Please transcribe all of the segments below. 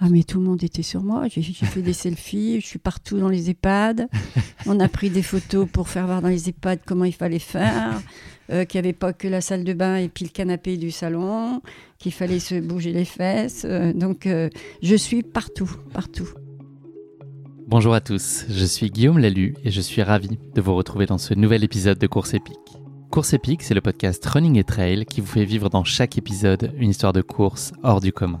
Ah, mais tout le monde était sur moi. J'ai fait des selfies, je suis partout dans les EHPAD. On a pris des photos pour faire voir dans les EHPAD comment il fallait faire. euh, qu'il n'y avait pas que la salle de bain et puis le canapé du salon, qu'il fallait se bouger les fesses. Euh, donc, euh, je suis partout, partout. Bonjour à tous, je suis Guillaume Lalu et je suis ravi de vous retrouver dans ce nouvel épisode de Course épique. Course épique, c'est le podcast Running et Trail qui vous fait vivre dans chaque épisode une histoire de course hors du commun.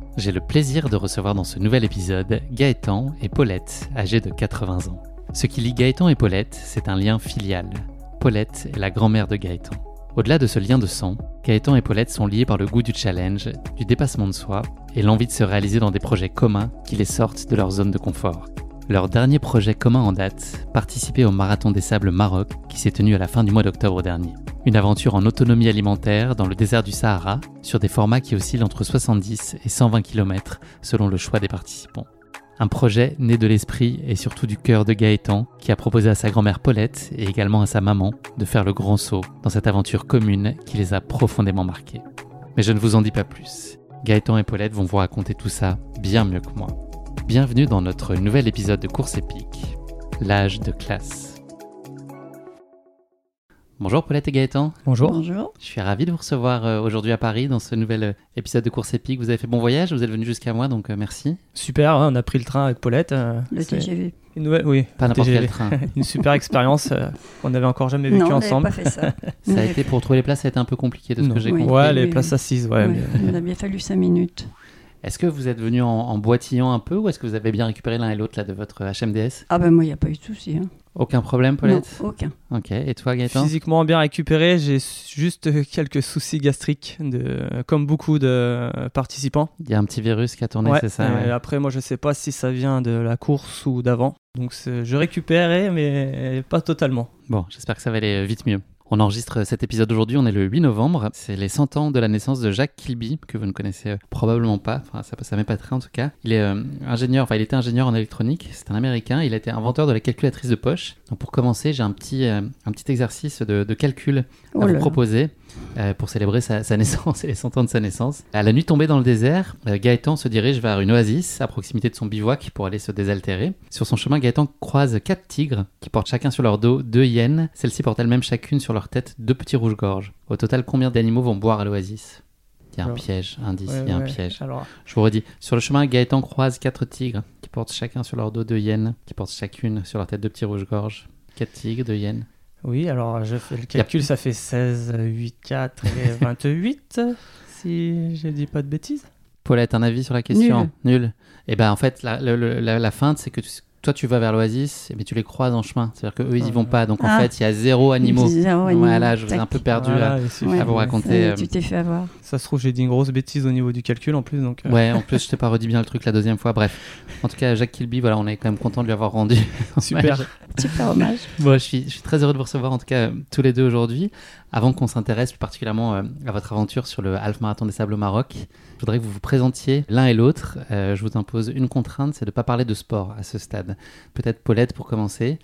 J'ai le plaisir de recevoir dans ce nouvel épisode Gaëtan et Paulette, âgés de 80 ans. Ce qui lie Gaëtan et Paulette, c'est un lien filial. Paulette est la grand-mère de Gaëtan. Au-delà de ce lien de sang, Gaëtan et Paulette sont liés par le goût du challenge, du dépassement de soi et l'envie de se réaliser dans des projets communs qui les sortent de leur zone de confort. Leur dernier projet commun en date, participer au Marathon des Sables Maroc qui s'est tenu à la fin du mois d'octobre dernier. Une aventure en autonomie alimentaire dans le désert du Sahara sur des formats qui oscillent entre 70 et 120 km selon le choix des participants. Un projet né de l'esprit et surtout du cœur de Gaëtan, qui a proposé à sa grand-mère Paulette et également à sa maman de faire le grand saut dans cette aventure commune qui les a profondément marqués. Mais je ne vous en dis pas plus. Gaëtan et Paulette vont vous raconter tout ça bien mieux que moi. Bienvenue dans notre nouvel épisode de Course épique, l'âge de classe. Bonjour Paulette et Gaëtan. Bonjour. Bonjour. Je suis ravi de vous recevoir euh, aujourd'hui à Paris dans ce nouvel euh, épisode de Course épique. Vous avez fait bon voyage, vous êtes venu jusqu'à moi, donc euh, merci. Super, hein, on a pris le train avec Paulette. Le c'est TGV. Une nouvelle, oui, Pas n'importe quel train. une super expérience. euh, on n'avait encore jamais vécu non, on n'avait ensemble. pas fait ça. Ça a été pour trouver les places, ça a été un peu compliqué de ce Non. que j'ai Oui. compris. Ouais, les oui, places oui. assises, ouais. Ouais, mais- Il a bien fallu cinq minutes. Est-ce que vous êtes venu en, en boitillant un peu ou est-ce que vous avez bien récupéré l'un et l'autre là de votre HMDS Ah ben moi, il n'y a pas eu de souci. Hein. Aucun problème, Paulette? Non, aucun. Ok. Et toi, Gaëtan? Physiquement bien récupéré, j'ai juste quelques soucis gastriques, de, comme beaucoup de participants. Il y a un petit virus qui a tourné, Ouais, c'est ça et ouais. Après, moi, je sais pas si ça vient de la course ou d'avant. Donc, je récupérais, mais pas totalement. Bon, j'espère que ça va aller vite mieux. On enregistre cet épisode aujourd'hui, on est le 8 novembre. C'est les 100 ans de la naissance de Jacques Kilby, que vous ne connaissez euh, probablement pas. Enfin, ça, ça m'épaterait en tout cas. Il est euh, ingénieur, enfin, il était ingénieur en électronique. C'est un américain. Il a été inventeur de la calculatrice de poche. Donc, pour commencer, j'ai un petit, euh, un petit exercice de, de calcul Oh à vous là. proposer euh, pour célébrer sa, sa naissance et les 100 ans de sa naissance. À la nuit tombée dans le désert, euh, Gaëtan se dirige vers une oasis à proximité de son bivouac pour aller se désaltérer. Sur son chemin, Gaëtan croise quatre tigres qui portent chacun sur leur dos deux hyènes. Celles-ci portent elles-mêmes chacune sur leur tête deux petits rouges-gorges. Au total, combien d'animaux vont boire à l'oasis? Il y a un Alors, piège, indice, Ouais, il y a un ouais. piège. Alors, Je vous redis, sur le chemin, Gaëtan croise quatre tigres qui portent chacun sur leur dos deux hyènes, qui portent chacune sur leur tête deux petits rouges-gorges. Quatre tigres, deux hyènes. Oui, alors, je fais le calcul, ça fait 16, 8, 4 et 28, si je dis pas de bêtises. Paulette, un avis sur la question? Nul. Et ben en fait, la, le- la, la feinte, c'est que tu- toi tu vas vers l'oasis, mais tu les croises en chemin. C'est-à-dire qu'eux ils y vont pas. Donc en Ah. fait, il y a zéro animaux. Zéro animal. Voilà, je vous ai un peu perdu Voilà, là. il suffit. Ouais, à vous raconter, ça euh, Tu t'es fait avoir. Ça se trouve, j'ai dit une grosse bêtise au niveau du calcul en plus. Donc, euh, Ouais, en plus, je t'ai pas redit bien le truc la deuxième fois. Bref, en tout cas, Jacques Kilby, voilà, on est quand même content de lui avoir rendu. super. hommage. Super hommage. Bon, je suis, je suis très heureux de vous recevoir en tout cas tous les deux aujourd'hui. Avant qu'on s'intéresse plus particulièrement euh, à votre aventure sur le Half Marathon des Sables au Maroc, je voudrais que vous vous présentiez l'un et l'autre. Euh, je vous impose une contrainte, c'est de ne pas parler de sport à ce stade. Peut-être Paulette pour commencer.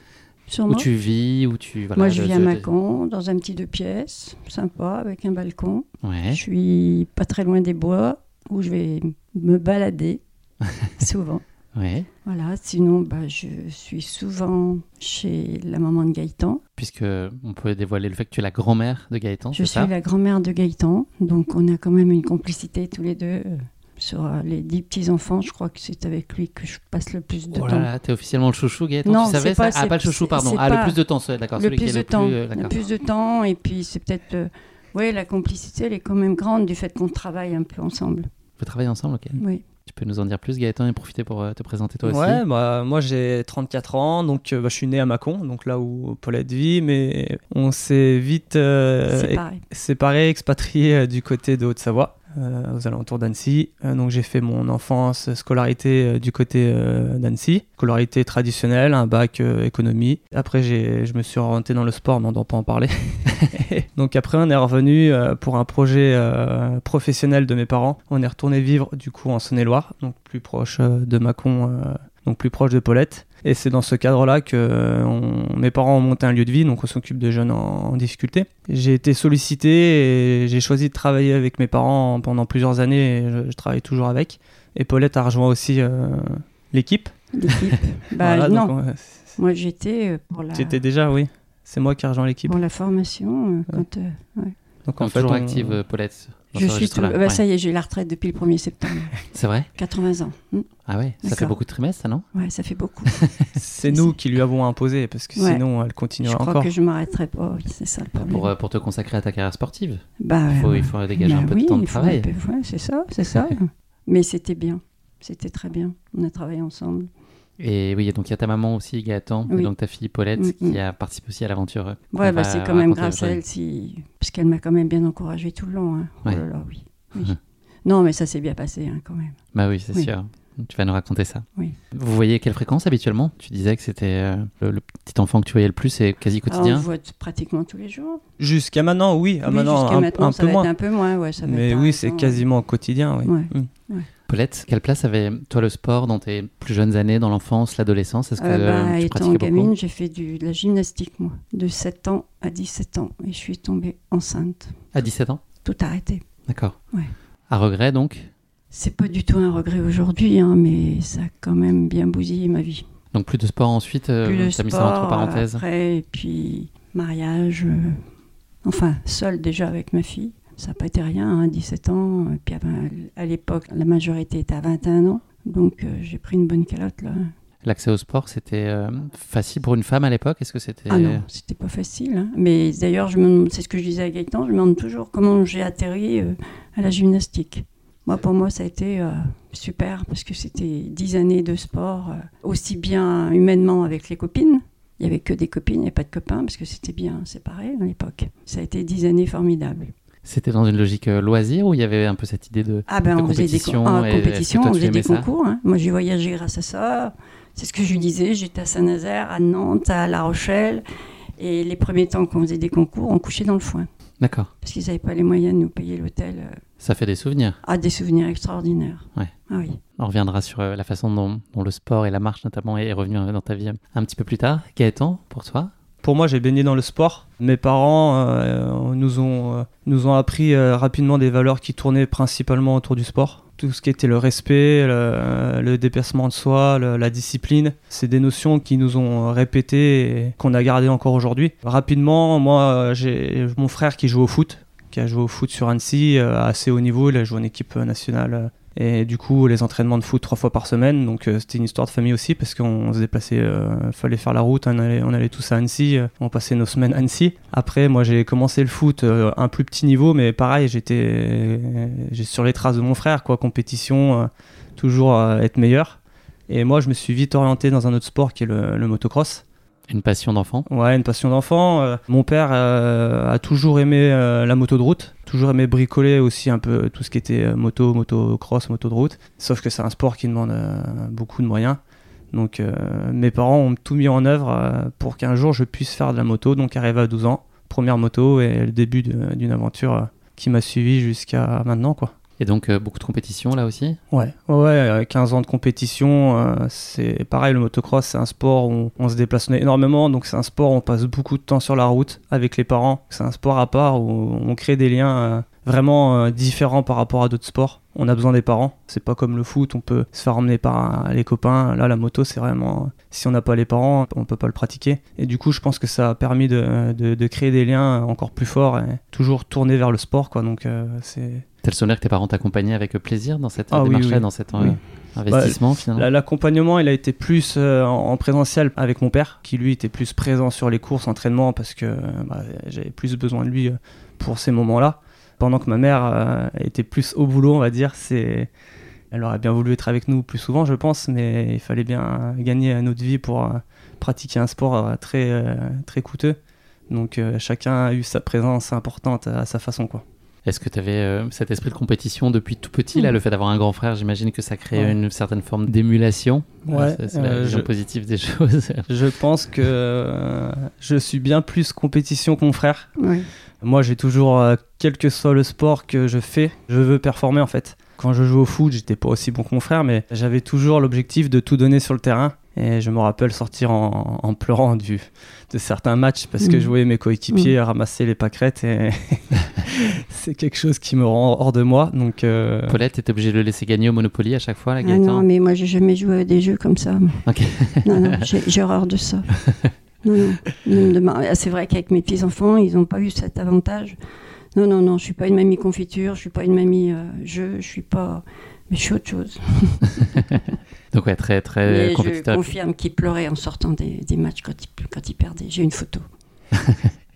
Sur Où tu vis, où tu... Voilà, Moi, je de- vis à de- Mâcon, dans un petit deux pièces, sympa, avec un balcon. Ouais. Je suis pas très loin des bois, où je vais me balader, souvent. Ouais. Voilà, sinon, bah, je suis souvent chez la maman de Gaëtan. Puisque on peut dévoiler le fait que tu es la grand-mère de Gaëtan, Je suis ça la grand-mère de Gaëtan, donc on a quand même une complicité tous les deux euh, Sur euh, les dix petits-enfants, je crois que c'est avec lui que je passe le plus de Oh là temps. là, t'es officiellement le chouchou, Gaëtan Non, Tu savais pas- ça? Ah, pas le chouchou, pardon. Ah, le plus de temps, d'accord. le plus de le temps, plus. le plus de temps, et puis c'est peut-être, euh, ouais, la complicité, elle est quand même grande du fait qu'on travaille un peu ensemble. Vous travaillez ensemble, ok. Oui. Tu peux nous en dire plus, Gaëtan, et profiter pour euh, te présenter toi aussi. Ouais, bah, moi j'ai 34 ans, donc euh, bah, je suis né à Mâcon, donc là où Paulette vit, mais on s'est vite euh, séparés, expatriés du côté de Haute-Savoie, aux alentours d'Annecy. Euh, donc j'ai fait mon enfance, scolarité euh, du côté euh, d'Annecy, scolarité traditionnelle, un bac euh, économie. Après je me suis orienté dans le sport, mais on ne pas en parler. donc après on est revenu euh, pour un projet euh, professionnel de mes parents. On est retourné vivre du coup en Saône-et-Loire, donc plus proche euh, de Mâcon, euh, donc plus proche de Paulette. Et c'est dans ce cadre-là que on- mes parents ont monté un lieu de vie, donc on s'occupe de jeunes en, en difficulté. J'ai été sollicité et j'ai choisi de travailler avec mes parents pendant plusieurs années et je, je travaille toujours avec. Et Paulette a rejoint aussi euh, l'équipe. L'équipe. bah, Voilà, non, donc, euh, moi j'étais euh, pour la, tu étais déjà, oui. C'est moi qui ai rejoint l'équipe. pour la formation. euh, quand, ouais. Donc en Donc, fait, toujours on- active, euh, Paulette. Je suis tout- bah, Ouais. Ça y est, j'ai la retraite depuis le 1er septembre. C'est vrai? 80 ans. Hmm. Ah ouais, ça fait beaucoup de trimestres, ça, non? Ouais, ça fait beaucoup. C'est nous qui lui avons imposé parce que Ouais. sinon elle je continuera crois encore. que je m'arrêterai pas. oui, C'est ça le problème. pour, euh, pour te consacrer à ta carrière sportive. Bah, Il faut, ouais. il faut dégager Bah un peu oui, de temps de travail. peu- c'est ça, c'est ça. Mais c'était bien. C'était très bien. On a travaillé ensemble. Et oui, et donc il y a ta maman aussi, Gaëtan, et Oui. donc ta fille Paulette, Mm, qui mm. a participé aussi à l'aventure. euh, Ouais, bah, c'est quand même grâce à elle, si... parce qu'elle m'a quand même bien encouragée tout le long. hein. Oh là là, oui. oui. Mhm. non, mais ça s'est bien passé hein, quand même. Bah oui, c'est Oui. sûr. Tu vas nous raconter ça. Oui. Vous voyez quelle fréquence habituellement? Tu disais que c'était euh, le, le petit enfant que tu voyais le plus, c'est quasi Ah, on quotidien. le voit pratiquement tous les jours. Jusqu'à maintenant, oui. Ah, Oui, maintenant, jusqu'à un, maintenant, un ça peu va moins. être un peu moins. Ouais, ça va Mais être oui, c'est peu- quasiment quotidien. Oui. Ouais. Mm. Paulette, quelle place avait toi le sport dans tes plus jeunes années, dans l'enfance, l'adolescence? Est-ce que Euh, bah, euh, tu étant gamine, j'ai fait du, de la gymnastique, moi, de 7 ans à 17 ans. Et je suis tombée enceinte. À 17 ans? Tout arrêté. D'accord. Ouais. À regret donc? C'est pas du tout un regret aujourd'hui, hein, mais ça a quand même bien bousillé ma vie. Donc plus de sport ensuite, euh, Plus de t'as mis ça sport entre parenthèses? après, et puis mariage. euh, enfin, seule déjà avec ma fille. Ça n'a pas été rien, hein, 17 ans. Et puis à, l'époque, la majorité était à 21 ans. Donc euh, j'ai pris une bonne calotte là. L'accès au sport, c'était euh, facile pour une femme à l'époque Est-ce que c'était... Ah non, c'était pas facile. hein. Mais d'ailleurs, je me c'est ce que je disais à Gaëtan, je me demande toujours comment j'ai atterri euh, à la gymnastique. Moi, pour moi, ça a été super parce que c'était dix années de sport, aussi bien humainement avec les copines. Il n'y avait que des copines et pas de copains parce que c'était bien séparé à l'époque. Ça a été dix années formidables. C'était dans une logique euh, loisir ou il y avait un peu cette idée de... Ah ben, De on faisait des compétition, et est-ce que compétitions, toi, on faisait des concours. hein. Moi, j'ai voyagé grâce à ça. C'est ce que je lui disais. J'étais à Saint-Nazaire, à Nantes, à La Rochelle. Et les premiers temps qu'on faisait des concours, on couchait dans le foin. D'accord. Parce qu'ils n'avaient pas les moyens de nous payer l'hôtel. euh, Ça fait des souvenirs. Ah, des souvenirs extraordinaires. Ouais. Ah oui. On reviendra sur euh, la façon dont, dont le sport et la marche notamment est revenu dans ta vie un petit peu plus tard. Gaëtan, pour toi Pour moi, j'ai baigné dans le sport. Mes parents euh, nous, ont, euh, nous ont appris euh, rapidement des valeurs qui tournaient principalement autour du sport. Tout ce qui était le respect, le, le dépassement de soi, la discipline, c'est des notions qui nous ont répétées et qu'on a gardées encore aujourd'hui. Rapidement, moi, j'ai mon frère qui joue au foot, qui a joué au foot sur Annecy à assez haut niveau. Il a joué en équipe nationale et du coup, les entraînements de foot trois fois par semaine. Donc, euh, c'était une histoire de famille aussi parce qu'on se déplaçait, euh, fallait faire la route. On allait, on allait tous à Annecy. euh, on passait nos semaines à Annecy. Après, moi, j'ai commencé le foot euh, à un plus petit niveau, mais pareil, j'étais euh, sur les traces de mon frère, quoi. Compétition, euh, toujours euh, être meilleur. Et moi, je me suis vite orienté dans un autre sport qui est le, le motocross. Une passion d'enfant? Ouais, une passion d'enfant. Euh, mon père euh, a toujours aimé euh, la moto de route, toujours aimé bricoler aussi un peu tout ce qui était euh, moto, motocross, moto de route. Sauf que c'est un sport qui demande euh, beaucoup de moyens. Donc euh, mes parents ont tout mis en œuvre pour qu'un jour je puisse faire de la moto. Donc arrivé à 12 ans, première moto et le début d'une aventure qui m'a suivi jusqu'à maintenant quoi. Et donc euh, beaucoup de compétitions là aussi Ouais, ouais, ouais, euh, 15 ans de compétition, euh, c'est pareil, le motocross, c'est un sport où on, se déplace énormément, donc c'est un sport où on passe beaucoup de temps sur la route avec les parents. C'est un sport à part où on crée des liens vraiment différents par rapport à d'autres sports. On a besoin des parents, c'est pas comme le foot, on peut se faire emmener par les copains. Là, la moto, c'est vraiment, si on n'a pas les parents, on peut pas le pratiquer. Et du coup, je pense que ça a permis de, créer des liens encore plus forts et toujours tourner vers le sport, quoi. Donc, c'est le souvenir que tes parents t'accompagnaient avec plaisir dans cette Ah oui, démarche-là, oui. dans cet euh, Oui. investissement finalement Là, L'accompagnement, il a été plus euh, en en présentiel avec mon père, qui lui était plus présent sur les courses, entraînements, parce que euh, bah, j'avais plus besoin de lui euh, pour ces moments-là. Pendant que ma mère euh, était plus au boulot, on va dire, c'est... Elle aurait bien voulu être avec nous plus souvent, je pense, mais il fallait bien gagner notre vie pour euh, pratiquer un sport euh, très, euh, très coûteux. Donc euh, chacun a eu sa présence importante à sa façon, quoi. Est-ce que tu avais cet esprit de compétition depuis tout petit là, Mm. Le fait d'avoir un grand frère, j'imagine que ça crée Ouais. une certaine forme d'émulation. Ouais, c'est c'est la euh, vision je- positive des choses. Je pense que euh, je suis bien plus compétition que mon frère. Moi, j'ai toujours, euh, quel que soit le sport que je fais, je veux performer en fait. Quand je joue au foot, j'étais pas aussi bon que mon frère, mais j'avais toujours l'objectif de tout donner sur le terrain. Et je me rappelle sortir en, en pleurant du, de certains matchs parce que Mhm. je voyais mes coéquipiers ramasser les pâquerettes et c'est quelque chose qui me rend hors de moi. Donc, euh, Paulette, t'étais obligée de le laisser gagner au Monopoly à chaque fois, la Ah non, mais moi, j'ai jamais joué à des jeux comme ça. Non, non, j'ai j'ai horreur de ça. Non, non. Ne ah, C'est vrai qu'avec mes petits-enfants, ils n'ont pas eu cet avantage. Non, non, non, je suis pas une mamie confiture, je suis pas une mamie euh, jeu, je suis pas. Mais je suis autre chose. Donc ouais, très très Mais je confirme qu'ils pleuraient en sortant des, des matchs quand ils perdaient. J'ai une photo.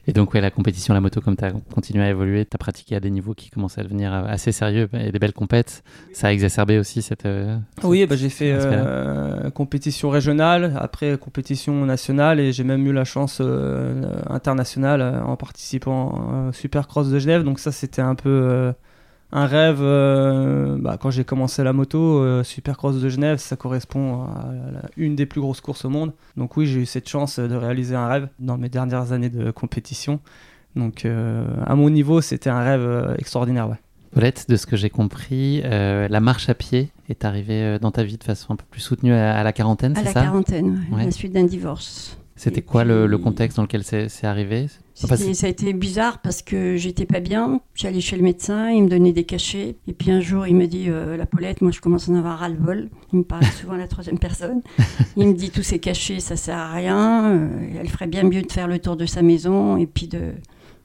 Et donc ouais, la compétition, la moto, comme tu as continué à évoluer, tu as pratiqué à des niveaux qui commençaient à devenir euh, assez sérieux et des belles compètes. Ça a exacerbé aussi cette... euh, Oui, bah, j'ai fait euh, compétition régionale, après compétition nationale et j'ai même eu la chance euh, internationale en participant au Supercross de Genève. Donc ça, c'était un peu euh, un rêve. euh, bah, quand j'ai commencé la moto, euh, Supercross de Genève, ça correspond à la- une des plus grosses courses au monde. Donc oui, j'ai eu cette chance de réaliser un rêve dans mes dernières années de compétition. Donc euh, à mon niveau, c'était un rêve euh, extraordinaire. Ouais. Paulette, de ce que j'ai compris, euh, la marche à pied est arrivée euh, dans ta vie de façon un peu plus soutenue à, à la quarantaine, À c'est la ça? quarantaine, ouais, Ouais. à la suite d'un divorce. C'était quoi le, contexte dans lequel c'est arrivé? Enfin, ça a été bizarre parce que j'étais pas bien. J'allais chez le médecin, il me donnait des cachets. Et puis un jour, il me dit euh, La Paulette, moi je commence à en avoir ras-le-bol. Il me parle souvent à la troisième personne. Il me dit Tous ces cachets, ça sert à rien. Euh, elle ferait bien mieux de faire le tour de sa maison et puis de,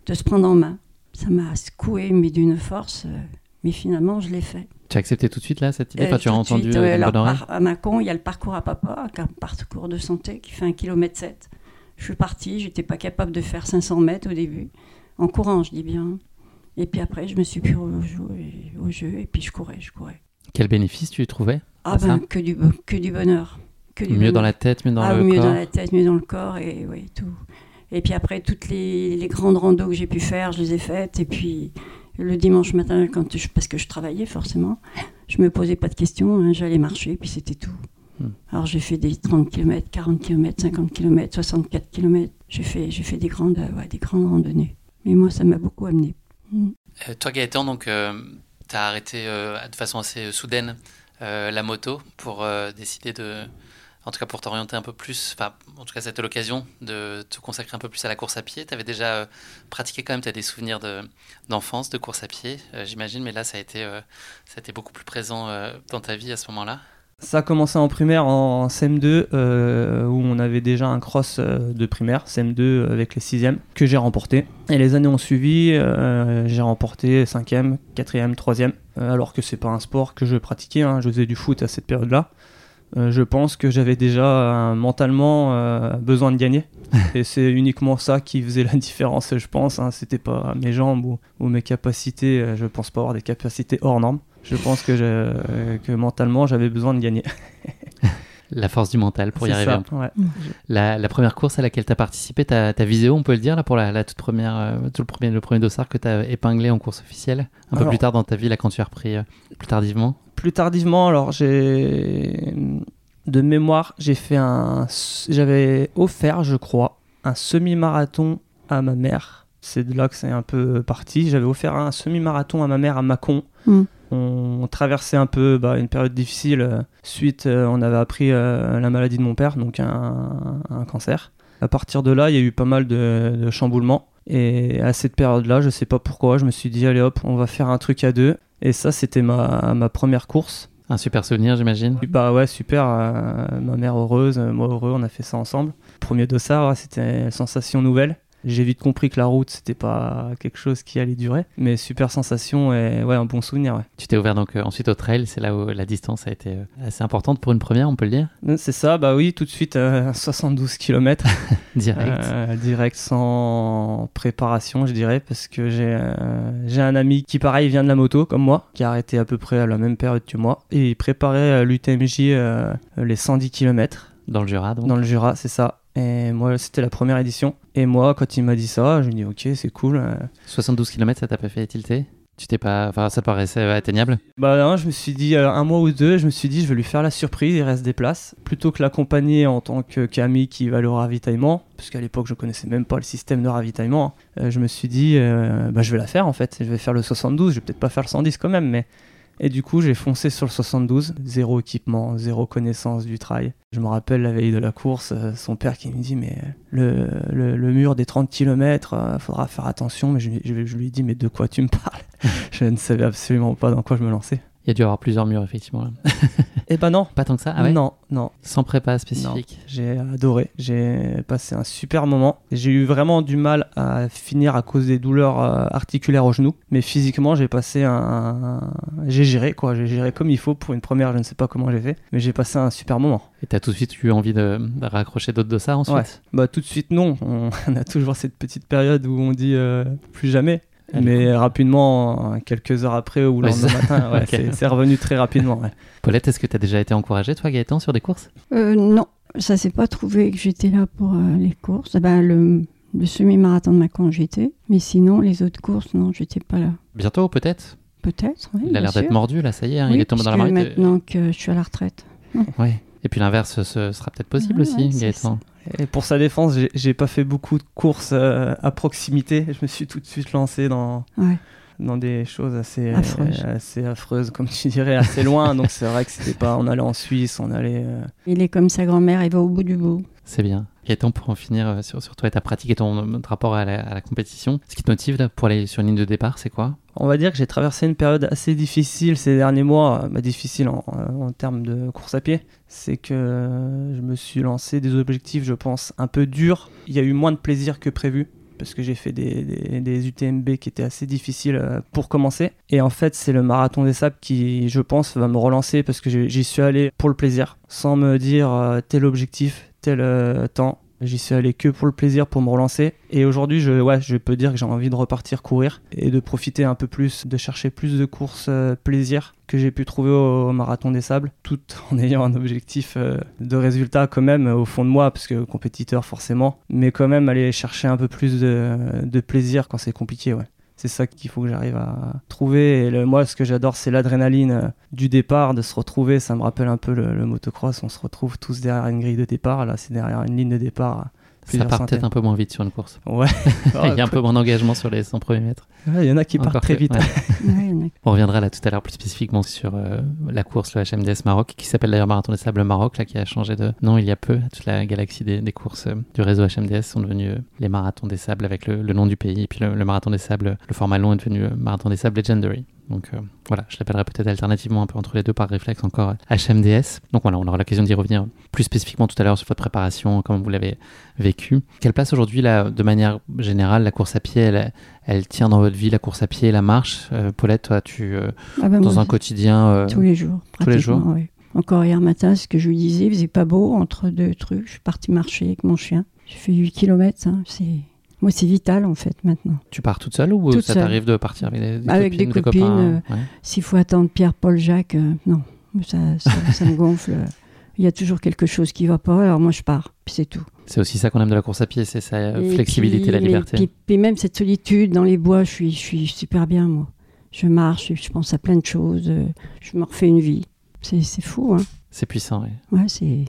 de se prendre en main. Ça m'a secoué, mais d'une force. euh, mais finalement, je l'ai fait. Tu as accepté tout de suite là cette idée? Enfin, tu as entendu suite, alors, par- à Mâcon, il y a le parcours à papa, un parcours de santé qui fait un kilomètre 7. Je suis partie, j'étais pas capable de faire 500 mètres au début, en courant, je dis bien. Et puis après, je me suis pris au jeu, au jeu et puis je courais, je courais. Quel bénéfice tu y trouvais Ah ben, que du, que du bonheur. Que du Mieux bonheur. dans la tête, mieux dans ah, le mieux corps dans la tête, mieux dans le corps, et oui, tout. Et puis après, toutes les, les grandes randos que j'ai pu faire, je les ai faites. Et puis le dimanche matin, quand je, parce que je travaillais forcément, je me posais pas de questions, hein, j'allais marcher, et puis c'était tout. Hmm. Alors j'ai fait des 30 km, 40 km, 50 km, 64 km. J'ai fait, j'ai fait des, grandes, euh, ouais, des grandes randonnées. Mais moi, ça m'a beaucoup amené. Hmm. Euh, toi, Gaëtan, donc, tu as arrêté euh, de façon assez soudaine euh, la moto pour euh, décider de. En tout cas, pour t'orienter un peu plus. Enfin, en tout cas, c'était l'occasion de te consacrer un peu plus à la course à pied. Tu avais déjà euh, pratiqué quand même, tu as des souvenirs de- d'enfance, de, course à pied, euh, j'imagine, mais là, ça a, été, euh, ça a été beaucoup plus présent euh, dans ta vie à ce moment-là. Ça a commencé en primaire en CM2 euh, où on avait déjà un cross euh, de primaire, CM2 avec les 6e, que j'ai remporté. Et les années ont suivi, euh, j'ai remporté 5e, 4e, 3e, euh, alors que c'est pas un sport que je pratiquais, hein, je faisais du foot à cette période-là. Euh, je pense que j'avais déjà euh, mentalement euh, besoin de gagner. Et c'est uniquement ça qui faisait la différence, je pense. Hein. C'était pas mes jambes ou, ou mes capacités. euh, Je pense pas avoir des capacités hors normes. Je pense que, je- que mentalement, j'avais besoin de gagner. La force du mental pour y arriver. ça, ouais. La, la première course à laquelle tu as participé, tu as, visé on peut le dire, là, pour la, la toute première, euh, tout le, premier, le premier dossard que tu as épinglé en course officielle, un peu plus tard dans ta vie, là, quand tu as repris euh, plus tardivement? Plus tardivement, alors j'ai de mémoire, j'ai fait un, j'avais offert, je crois, un semi-marathon à ma mère. C'est de là que c'est un peu parti. J'avais offert un semi-marathon à ma mère à Mâcon. Mm. On traversait un peu bah, une période difficile. euh, Suite, euh, on avait appris euh, la maladie de mon père, donc un, un cancer. À partir de là, il y a eu pas mal de, de chamboulements. Et à cette période-là, je sais pas pourquoi, je me suis dit, allez hop, on va faire un truc à deux. Et ça, c'était ma, ma première course. Un super souvenir, j'imagine. Bah ouais, super. euh, ma mère heureuse, euh, moi heureux, on a fait ça ensemble. Premier dossard, ouais, c'était une sensation nouvelle. J'ai vite compris que la route, c'était pas quelque chose qui allait durer. Mais super sensation et ouais, un bon souvenir. Ouais. Tu t'es ouvert donc euh, ensuite au trail, c'est là où la distance a été euh, assez importante pour une première, on peut le dire C'est ça, bah oui, tout de suite, euh, 72 km. Direct. Euh, direct sans préparation, je dirais, parce que j'ai euh, j'ai un ami qui, pareil, vient de la moto, comme moi, qui a arrêté à peu près à la même période que moi, et il préparait euh, l'UTMJ euh, les 110 km Dans le Jura, donc dans le Jura, c'est ça. Et moi, c'était la première édition. Et moi, quand il m'a dit ça, je lui ai dit, ok, c'est cool. euh. 72 km, ça t'a pas fait tilter? Tu t'es pas. Enfin, ça paraissait atteignable? Bah non, je me suis dit, euh, un mois ou deux, je me suis dit, je vais lui faire la surprise, il reste des places. Plutôt que l'accompagner en tant que qu'ami qui va le ravitaillement, parce qu'à l'époque, je connaissais même pas le système de ravitaillement, euh, je me suis dit, euh, bah je vais la faire en fait. Je vais faire le 72, je vais peut-être pas faire le 110 quand même, mais. Et du coup, j'ai foncé sur le 72, zéro équipement, zéro connaissance du trail. Je me rappelle la veille de la course, euh, son père qui me dit Mais le, le, le mur des 30 km, faudra faire attention. Mais je, lui- je, je lui ai dit Mais de quoi tu me parles? Je ne savais absolument pas dans quoi je me lançais. Il y a dû y avoir plusieurs murs, effectivement. là. Eh ben non, Pas tant que ça Ah ouais non, non, Sans prépa spécifique J'ai adoré. J'ai passé un super moment. J'ai eu vraiment du mal à finir à cause des douleurs euh, articulaires au genou. Mais physiquement, j'ai passé un. J'ai géré quoi. J'ai géré comme il faut pour une première. Je ne sais pas comment j'ai fait. Mais j'ai passé un super moment. Et t'as tout de suite eu envie de, de raccrocher d'autres dossards ensuite? Ouais. Bah tout de suite non. On, on a toujours cette petite période où on dit euh, plus jamais. Mais rapidement, euh, quelques heures après ou le Ouais, lendemain matin, ouais, c'est- c'est revenu très rapidement. ouais. Paulette, est-ce que t'as déjà été encouragé, toi, Gaëtan, sur des courses? Euh, non, ça s'est pas trouvé que j'étais là pour euh, les courses. Ah ben, le, le semi-marathon de Macron, j'étais. Mais sinon, les autres courses, non, j'étais pas là. Bientôt, peut-être? Peut-être, oui. Il a bien l'air d'être mordu, là, ça y est, hein, Oui, il est tombé dans la marmite. maintenant que je suis à la retraite. Ouais. Et puis l'inverse, ce sera peut-être possible aussi, ouais, c'est Gaëtan. Et pour sa défense, j'ai- pas fait beaucoup de courses euh, à proximité. Je me suis tout de suite lancé dans. Dans des choses assez Affreuses. euh, assez affreuses, comme tu dirais, assez loin. Donc c'est vrai que c'était pas. On allait en Suisse, on allait. euh, Il est comme sa grand-mère, il va au bout du bout. C'est bien. Gaëtan, pour en finir euh, sur, sur toi et ta pratique et ton rapport à la, à la compétition, ce qui te motive là, pour aller sur une ligne de départ, c'est quoi? On va dire que j'ai traversé une période assez difficile ces derniers mois, bah, difficile en, en termes de course à pied. C'est que je me suis lancé des objectifs, je pense, un peu durs. Il y a eu moins de plaisir que prévu. Parce que j'ai fait des, des- UTMB qui étaient assez difficiles euh, pour commencer. Et en fait, c'est le marathon des sables qui, je pense, va me relancer parce que j'y suis allé pour le plaisir, sans me dire euh, tel objectif, tel euh, temps. J'y suis allé que pour le plaisir, pour me relancer. Et aujourd'hui, je, ouais, je peux dire que j'ai envie de repartir courir et de profiter un peu plus, de chercher plus de courses euh, plaisir que j'ai pu trouver au, Marathon des Sables, tout en ayant un objectif euh, de résultat quand même euh, au fond de moi, parce que compétiteur forcément, mais quand même aller chercher un peu plus de, de plaisir quand c'est compliqué, ouais. C'est ça qu'il faut que j'arrive à trouver. Et le- moi, ce que j'adore, c'est l'adrénaline euh, du départ, de se retrouver. Ça me rappelle un peu le, le motocross. On se retrouve tous derrière une grille de départ. Là, c'est derrière une ligne de départ. Ça part peut-être un peu moins vite sur une course. Ouais. Il y a un peu moins d'engagement sur les 100 premiers mètres. Ouais, Il y en a qui Encore partent très que- vite. ouais. On reviendra là tout à l'heure plus spécifiquement sur euh, la course, le HMDS Maroc, qui s'appelle d'ailleurs Marathon des Sables Maroc, là, qui a changé de nom il y a peu. Toute la galaxie des, des courses euh, du réseau HMDS sont devenus euh, les Marathons des Sables avec le, le nom du pays. Et puis le, le Marathon des Sables, le format long est devenu euh, Marathon des Sables Legendary. Donc euh, voilà, je l'appellerai peut-être alternativement un peu entre les deux par réflexe encore HMDS. Donc voilà, on aura l'occasion d'y revenir plus spécifiquement tout à l'heure sur votre préparation, comment vous l'avez vécu. Quelle place aujourd'hui, là, de manière générale, la course à pied, elle, elle tient dans votre vie, la course à pied la marche? Euh, Paulette, toi, tu, euh, Ah ben, dans moi, un quotidien... euh, Tous les jours. tous les jours? Encore hier matin, ce que je lui disais, il faisait pas beau entre deux trucs. Je suis partie marcher avec mon chien. J'ai fait 8 km. C'est... Moi, c'est vital en fait maintenant. Tu pars toute seule ou Toute ça t'arrive de partir avec des, des Avec copines, des copines, Ouais. S'il faut attendre Pierre, Paul, Jacques, euh, non. Ça, ça, ça me gonfle. Il y a toujours quelque chose qui va pas, alors moi je pars. Puis c'est tout. C'est aussi ça qu'on aime de la course à pied, c'est sa euh, Et flexibilité, puis- la liberté. Puis, puis même cette solitude dans les bois, je suis, je suis super bien moi. Je marche, je pense à plein de choses. euh, Je me refais une vie. C'est, fou, hein. C'est puissant, ouais. Ouais, c'est,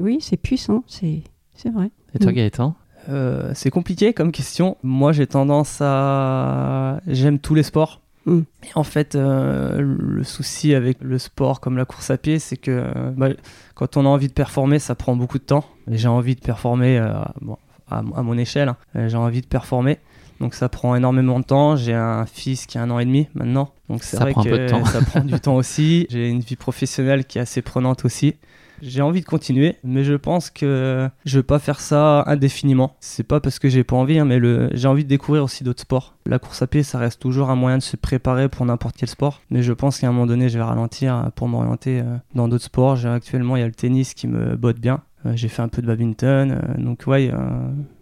oui, c'est puissant, c'est, c'est vrai. Et toi, Mm. Gaëtan? Euh, c'est compliqué comme question. Moi, j'ai tendance à. J'aime tous les sports. Mm. Et en fait, euh, le souci avec le sport comme la course à pied, c'est que euh, bah, quand on a envie de performer, ça prend beaucoup de temps. J'ai envie de performer euh, bon, à, à mon échelle. hein. J'ai envie de performer. Donc ça prend énormément de temps. J'ai un fils qui a un an et demi maintenant. Donc c'est Ça vrai prend un que peu de temps. ça prend du temps aussi. J'ai une vie professionnelle qui est assez prenante aussi. J'ai envie de continuer, mais je pense que je vais pas faire ça indéfiniment. C'est pas parce que j'ai pas envie, hein, mais j'ai envie de découvrir aussi d'autres sports. La course à pied, ça reste toujours un moyen de se préparer pour n'importe quel sport, mais je pense qu'à un moment donné, je vais ralentir pour m'orienter euh, dans d'autres sports. Actuellement, il y a le tennis qui me botte bien. Euh, j'ai fait un peu de badminton, euh, donc ouais,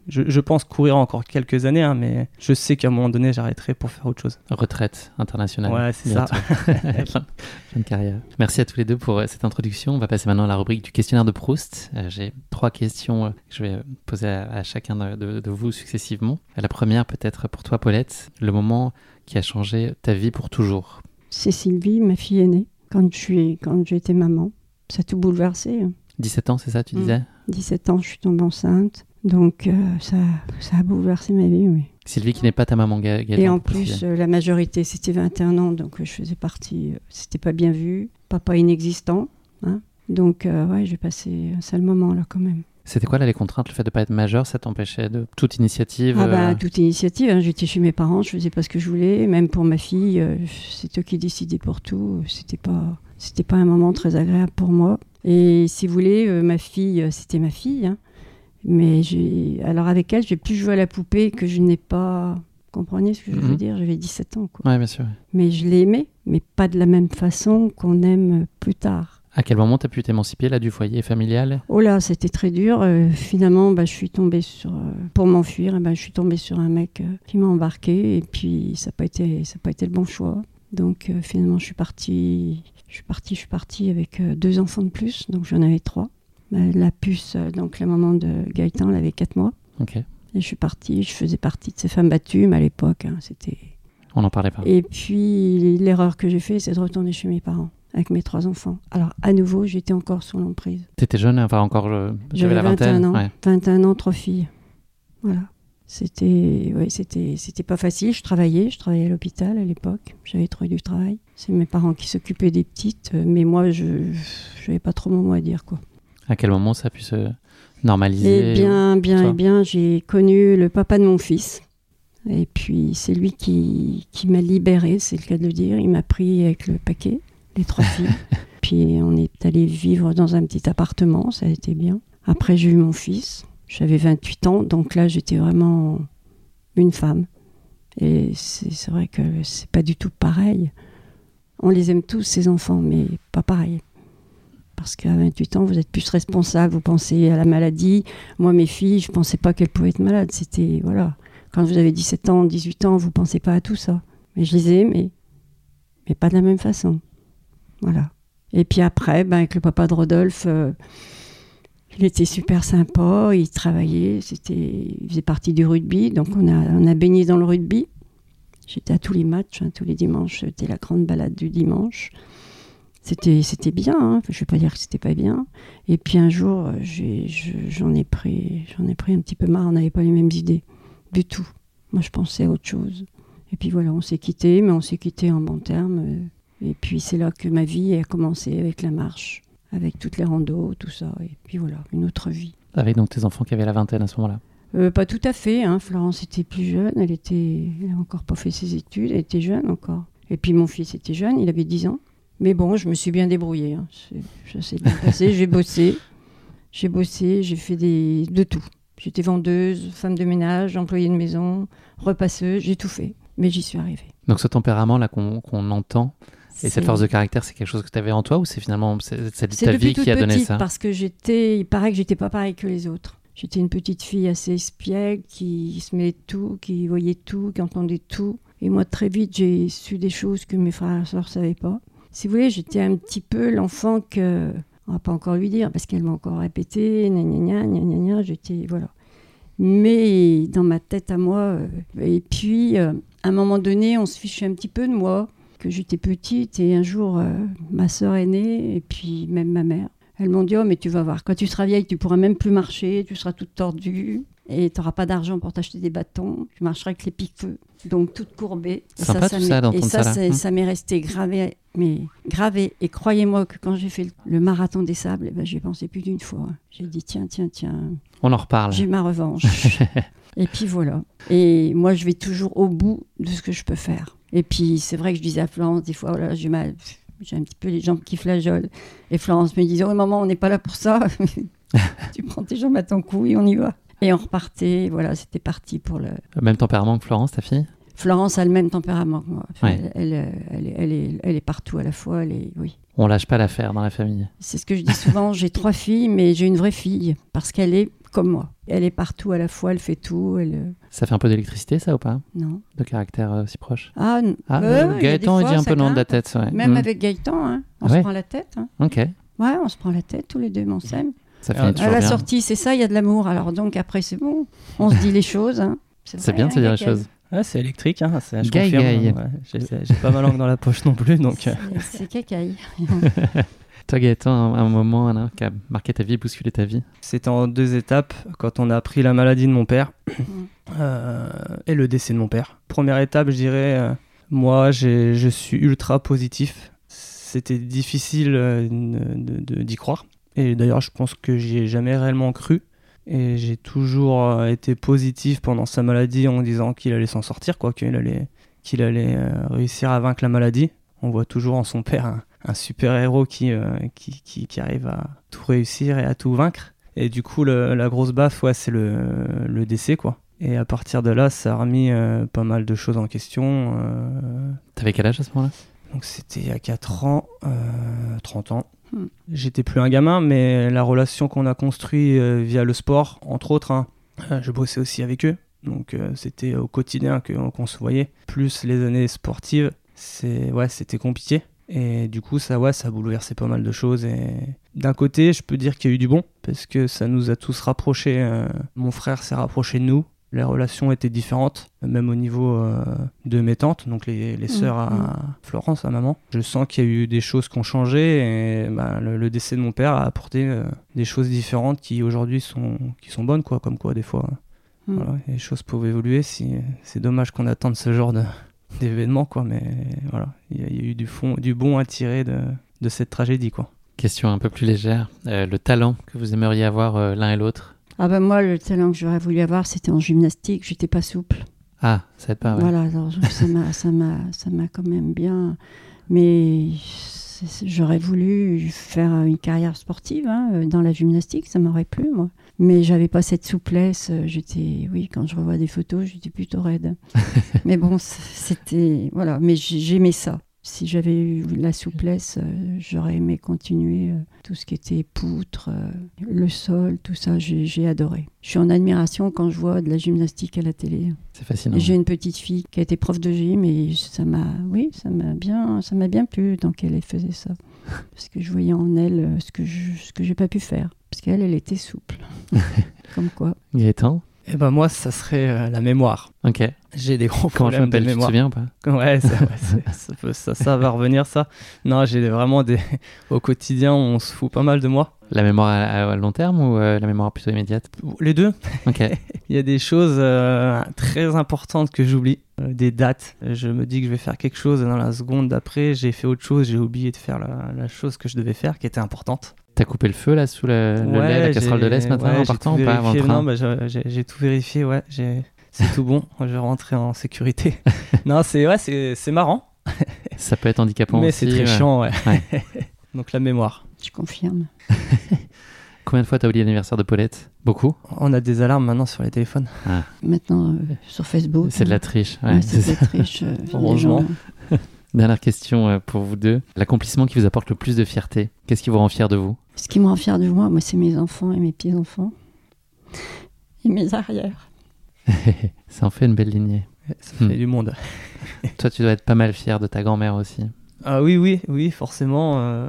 je, pense courir encore quelques années, hein, mais je sais qu'à un moment donné, j'arrêterai pour faire autre chose. Retraite internationale. Ouais, c'est ça. fin, de carrière. Merci à tous les deux pour euh, cette introduction. On va passer maintenant à la rubrique du questionnaire de Proust. Euh, j'ai trois questions euh, que je vais poser à, chacun de, vous successivement. La première, peut-être pour toi, Paulette, le moment qui a changé ta vie pour toujours. C'est Sylvie, ma fille aînée, quand je suis, quand j'ai été maman. Ça a tout bouleversé. 17 ans, c'est ça, tu mm. disais? 17 ans, je suis tombée enceinte. Donc euh, ça, ça a bouleversé ma vie, oui. Sylvie qui n'est pas ta maman Gaëtan. Et en plus, euh, la majorité, c'était 21 ans, donc euh, je faisais partie, c'était pas bien vu, papa inexistant. Hein. Donc ouais, j'ai passé un sale moment là quand même. C'était quoi là les contraintes Le fait de ne pas être majeur, ça t'empêchait de toute initiative Ah bah toute initiative, hein. j'étais chez mes parents, je faisais pas ce que je voulais, même pour ma fille, c'est eux qui décidaient pour tout, c'était pas, c'était pas un moment très agréable pour moi. Et si vous voulez, ma fille, c'était ma fille, hein. Mais alors avec elle, j'ai plus joué à la poupée que je n'ai pas. Comprenez ce que je veux mhm. dire? J'avais 17 ans. Quoi. Ouais, bien sûr. Mais je l'ai aimée, mais pas de la même façon qu'on aime plus tard. À quel moment tu as pu t'émanciper là du foyer familial? Oh là, c'était très dur. Euh, finalement, bah, je suis tombée sur euh, pour m'enfuir. Bah, je suis tombée sur un mec euh, qui m'a embarqué et puis ça n'a pas été ça pas été le bon choix. Donc finalement, je suis partie, je suis partie, je suis partie avec deux enfants de plus. Donc j'en avais trois. Euh, la puce, euh, donc la maman de Gaëtan, elle avait 4 mois. Ok. Et je suis partie, je faisais partie de ces femmes battues, mais à l'époque, hein, c'était. On n'en parlait pas. Et puis, l'erreur que j'ai faite, c'est de retourner chez mes parents avec mes trois enfants. Alors, à nouveau, j'étais encore sous l'emprise. T'étais jeune, enfin encore. J'avais la 21 ans. 21 ans, trois filles. Voilà. C'était, ouais, c'était, c'était pas facile. Je travaillais, je travaillais à l'hôpital à l'époque. J'avais trouvé du travail. C'est mes parents qui s'occupaient des petites, euh, mais moi, je, n'avais pas trop mon mot à dire, quoi. À quel moment ça a pu se normaliser Eh bien, bien, eh bien, j'ai connu le papa de mon fils. Et puis, c'est lui qui, qui m'a libéré, c'est le cas de le dire. Il m'a pris avec le paquet, les trois filles. puis, on est allé vivre dans un petit appartement, ça a été bien. Après, j'ai eu mon fils. J'avais 28 ans, donc là, j'étais vraiment une femme. Et c'est vrai que c'est pas du tout pareil. On les aime tous, ces enfants, mais pas pareil. Parce qu'à 28 ans, vous êtes plus responsable, vous pensez à la maladie. Moi, mes filles, je ne pensais pas qu'elles pouvaient être malades. C'était, voilà. Quand vous avez 17 ans, 18 ans, vous ne pensez pas à tout ça. Mais je les ai. Mais pas de la même façon. Voilà. Et puis après, ben, avec le papa de Rodolphe, euh, il était super sympa, il travaillait, c'était, il faisait partie du rugby, donc on a, on a baigné dans le rugby. J'étais à tous les matchs, hein, tous les dimanches, c'était la grande balade du dimanche c'était c'était bien hein. je vais pas dire que c'était pas bien et puis un jour j'en ai, pris j'en ai pris un petit peu marre on n'avait pas les mêmes idées du tout moi je pensais à autre chose et puis voilà on s'est quitté mais on s'est quitté en bons termes euh. et puis c'est là que ma vie a commencé avec la marche avec toutes les randos tout ça et puis voilà une autre vie avec donc tes enfants qui avaient la vingtaine à ce moment-là? Euh, pas tout à fait. Hein. Florence était plus jeune. Elle était, elle a encore pas fait ses études. Elle était jeune encore. Et puis mon fils était jeune. Il avait 10 ans. Mais bon, je me suis bien débrouillée. Hein. Je sais bien passer. j'ai bossé. J'ai bossé, j'ai fait des... de tout. J'étais vendeuse, femme de ménage, employée de maison, repasseuse, j'ai tout fait. Mais j'y suis arrivée. Donc ce tempérament-là qu'on entend, et cette force de caractère, c'est quelque chose que tu avais en toi ou c'est finalement c'est ta vie qui a donné ça Parce que j'étais, il paraît que j'étais pas pareil que les autres. J'étais une petite fille assez espiègle qui se met tout, qui voyait tout, qui entendait tout. Et moi, très vite, j'ai su des choses que mes frères et sœurs ne savaient pas si vous voulez, j'étais un petit peu l'enfant que, on va pas encore lui dire, parce qu'elle m'a encore répété, gna gna gna gna gna, j'étais, voilà. Mais dans ma tête à moi, euh, et puis, euh, à un moment donné, on se fichait un petit peu de moi, que j'étais petite, et un jour, euh, ma sœur est née, et puis même ma mère. Elles m'ont dit, oh, mais tu vas voir, quand tu seras vieille, tu pourras même plus marcher, tu seras toute tordue et tu n'auras pas d'argent pour t'acheter des bâtons, tu marcheras avec les pics-feux, donc toute courbée. Et ça, ça, ça, et ça, ça, ça m'est resté gravé, mais gravé. Et croyez-moi que quand j'ai fait le marathon des sables, eh ben, j'y ai pensé plus d'une fois. J'ai dit tiens, tiens, tiens. On en reparle. J'ai ma revanche. et puis voilà. Et moi, je vais toujours au bout de ce que je peux faire. Et puis c'est vrai que je disais à Florence des fois, voilà, j'ai mal j'ai un petit peu les jambes qui flageolent. Et Florence me disait, oh maman, on n'est pas là pour ça. tu prends tes jambes à ton cou et on y va. Et on repartait, voilà, c'était parti pour le... Même tempérament que Florence, ta fille? Florence a le même tempérament que moi. Ouais. Elle, elle, elle est- elle est, elle est partout à la fois, elle est, oui. On lâche pas l'affaire dans la famille. C'est ce que je dis souvent, j'ai trois filles, mais j'ai une vraie fille, parce qu'elle est comme moi. Elle est partout à la fois, elle fait tout, elle... euh, Ça fait un peu d'électricité, ça ou pas? Non. De caractère euh, si proche? Ah, Ah, euh, il Gaëtan, il dit un peu non de la tête. Ouais. Même Mm. avec Gaëtan, hein, on Ouais. se prend la tête. hein. Ok, Ouais, on se prend la tête tous les deux, mais on s'aime. Ça finit à toujours À la bien. sortie, c'est ça, il y a de l'amour. Alors donc après, c'est bon. On se dit les choses. hein. C'est bien de se hein, dire les choses. Ouais, c'est électrique, hein, c'est- je confirme. ouais. J'ai pas ma langue dans la poche non plus, donc euh, C'est- C'est cacaille. Toi, Gaëtan, un, un moment Anna, qui a marqué ta vie, bousculé ta vie? C'était en deux étapes quand on a appris la maladie de mon père euh, et le décès de mon père. Première étape, je dirais, euh, moi je suis ultra positif. C'était difficile euh, d'y croire. Et d'ailleurs, je pense que j'y ai jamais réellement cru. Et j'ai toujours euh, été positif pendant sa maladie en disant qu'il allait s'en sortir, quoi, qu'il allait, qu'il allait euh, réussir à vaincre la maladie. On voit toujours en son père un, super-héros qui, euh, qui, qui, qui arrive à tout réussir et à tout vaincre. Et du coup, la grosse baffe, ouais, c'est le, le décès, quoi. Et à partir de là, ça a remis pas mal de choses en question. T'avais quel âge à ce moment-là? Donc c'était il y a 4 ans, euh, 30 ans. Hmm. J'étais plus un gamin, mais la relation qu'on a construite euh, via le sport, entre autres, hein, euh, je bossais aussi avec eux. Donc euh, c'était au quotidien qu'on se voyait. Plus les années sportives, c'est ouais, c'était compliqué. Et du coup, ça, ouais, ça a bouleversé pas mal de choses. Et d'un côté, je peux dire qu'il y a eu du bon, parce que ça nous a tous rapprochés. euh, mon frère s'est rapproché de nous. Les relations étaient différentes, même au niveau euh, de mes tantes, donc les, les sœurs à Mhm. Florence, à maman. Je sens qu'il y a eu des choses qui ont changé et bah, le, le décès de mon père a apporté euh, des choses différentes qui aujourd'hui sont, qui sont bonnes, quoi, comme quoi des fois. Mm. Voilà, les choses peuvent évoluer. Si, c'est dommage qu'on attende ce genre de, quoi, mais voilà, il y, a- il y a eu du, fond, du bon à tirer de, de cette tragédie, quoi. Question un peu plus légère. Euh, le talent que vous aimeriez avoir euh, l'un et l'autre? Ah ben moi, le talent que j'aurais voulu avoir, c'était en gymnastique. J'étais pas souple. Ah, ça aide pas, ouais. Voilà, alors, ça m'a, ça m'a, ça m'a quand même bien. Mais c'est- c'est- j'aurais voulu faire une carrière sportive hein, euh, dans la gymnastique, ça m'aurait plu, moi. Mais j'avais pas cette souplesse. euh, J'étais, oui, quand je revois des photos, j'étais plutôt raide. mais bon, c'était, voilà. Mais j'ai- j'aimais ça. Si j'avais eu la souplesse, euh, j'aurais aimé continuer euh, tout ce qui était poutre, euh, le sol, tout ça. J'ai, adoré. Je suis en admiration quand je vois de la gymnastique à la télé. C'est fascinant. J'ai une petite fille qui a été prof de gym et ça m'a, oui, ça m'a bien, ça m'a bien plu tant qu'elle faisait ça, parce que je voyais en elle ce que je, ce que j'ai pas pu faire, parce qu'elle, elle était souple, comme quoi. Gaëtan? Et ben moi, ça serait euh, la mémoire. Ok. J'ai des gros Comment je problèmes de m'appelle Tu te mémoire. souviens ou pas? Ouais, ça, ouais, ça, peut- ça, ça va revenir, ça. Non, j'ai vraiment des. Au quotidien, on se fout pas mal de moi. La mémoire à, à long terme ou euh, la mémoire plutôt immédiate? Les deux. Ok. Il y a des choses euh, très importantes que j'oublie. Des dates. Je me dis que je vais faire quelque chose et dans la seconde d'après, j'ai fait autre chose. J'ai oublié de faire la, la chose que je devais faire, qui était importante. T'as coupé le feu là sous le, le lait, la casserole de lait ce matin ouais, en partant ou pas avant le vérifié. train Non, bah, j'ai- tout vérifié, ouais. C'est tout bon. Je vais rentrer en sécurité. non, c'est ouais, c'est c'est marrant, Ça peut être handicapant mais c'est très ouais. chiant, ouais. Ouais. Donc la mémoire. Je confirme. Combien de fois t'as oublié l'anniversaire de Paulette? Beaucoup On a des alarmes maintenant sur les téléphones. Maintenant euh, sur Facebook. C'est de la triche. Ouais, ouais, c'est de la triche. euh, Heureusement. Dernière question euh, pour vous deux. L'accomplissement qui vous apporte le plus de fierté Qu'est-ce qui vous rend fier de vous? Ce qui me rend fier de moi, moi, c'est mes enfants et mes petits enfants et mes arrières. Ça en fait une belle lignée. Ça Hmm. fait du monde. Toi, tu dois être pas mal fier de ta grand-mère aussi. Ah oui, oui, oui, forcément. euh,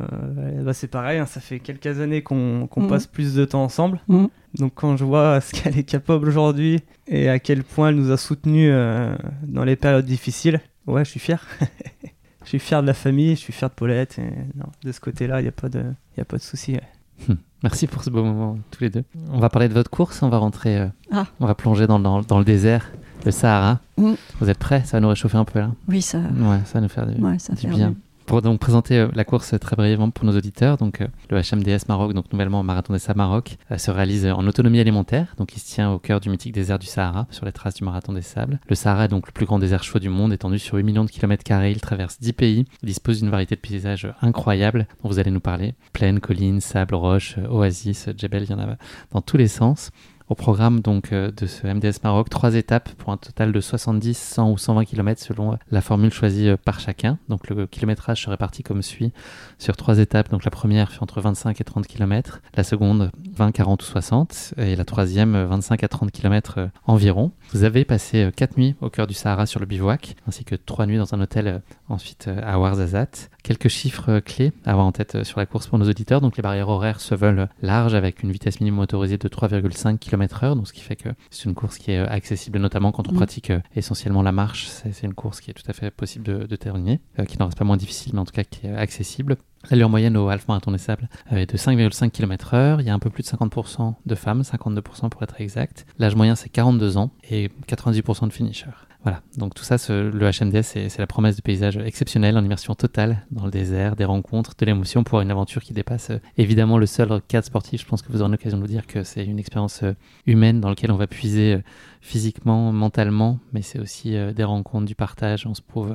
bah, c'est pareil, hein, ça fait quelques années qu'on Mhm. passe plus de temps ensemble. Mhm. Donc quand je vois ce qu'elle est capable aujourd'hui et à quel point elle nous a soutenus euh, dans les périodes difficiles, ouais, je suis fier. je suis fier de la famille, je suis fier de Paulette. Et, non, de ce côté-là, il n'y a pas de, y a pas de souci. ouais. Merci pour ce beau moment, tous les deux. On va parler de votre course, on va rentrer, euh, Ah. on va plonger dans, dans- dans le désert, le Sahara. Mm. Vous êtes prêts? Ça va nous réchauffer un peu là? Oui, ça, Ouais, ça va nous faire du, ouais, ça du bien. Pour donc présenter euh, la course très brièvement pour nos auditeurs, donc euh, le HMDS Maroc, donc nouvellement Marathon des Sables Maroc, euh, se réalise en autonomie alimentaire, donc il se tient au cœur du mythique désert du Sahara, sur les traces du Marathon des Sables. Le Sahara est donc le plus grand désert chaud du monde, étendu sur 8 millions de kilomètres carrés, il traverse 10 pays, dispose d'une variété de paysages incroyables dont vous allez nous parler. Plaines, collines, sable, roches, oasis, djebel, il y en a dans tous les sens. Au programme donc euh, de ce MDS Maroc, trois étapes pour un total de 70, 100 ou 120 km selon euh, la formule choisie euh, par chacun. Donc le kilométrage se répartit comme suit sur trois étapes. Donc la première fait entre 25 et 30 km, la seconde 20, 40 ou 60 et la troisième 25 à 30 km environ. Vous avez passé quatre nuits au cœur du Sahara sur le bivouac, ainsi que trois nuits dans un hôtel ensuite à Ouarzazate. Quelques chiffres clés à avoir en tête sur la course pour nos auditeurs. Donc les barrières horaires se veulent larges avec une vitesse minimum autorisée de 3,5 km km/h, donc ce qui fait que c'est une course qui est euh, accessible, notamment quand on Mm. pratique euh, essentiellement la marche. C'est une course qui est tout à fait possible de, de terminer, euh, qui n'en reste pas moins difficile, mais en tout cas qui est euh, accessible. L'allure moyenne au half marathon des sables euh, est de 5,5 km/h. Il y a un peu plus de 50% de femmes, 52% pour être exact. L'âge moyen c'est 42 ans et 98% de finishers. Voilà, donc tout ça, le HMDS, c'est la promesse de paysages exceptionnels en immersion totale dans le désert, des rencontres, de l'émotion pour une aventure qui dépasse euh, évidemment le seul cadre sportif. Je pense que vous aurez l'occasion de vous dire que c'est une expérience euh, humaine dans laquelle on va puiser euh, physiquement, mentalement, mais c'est aussi des rencontres, du partage, on se prouve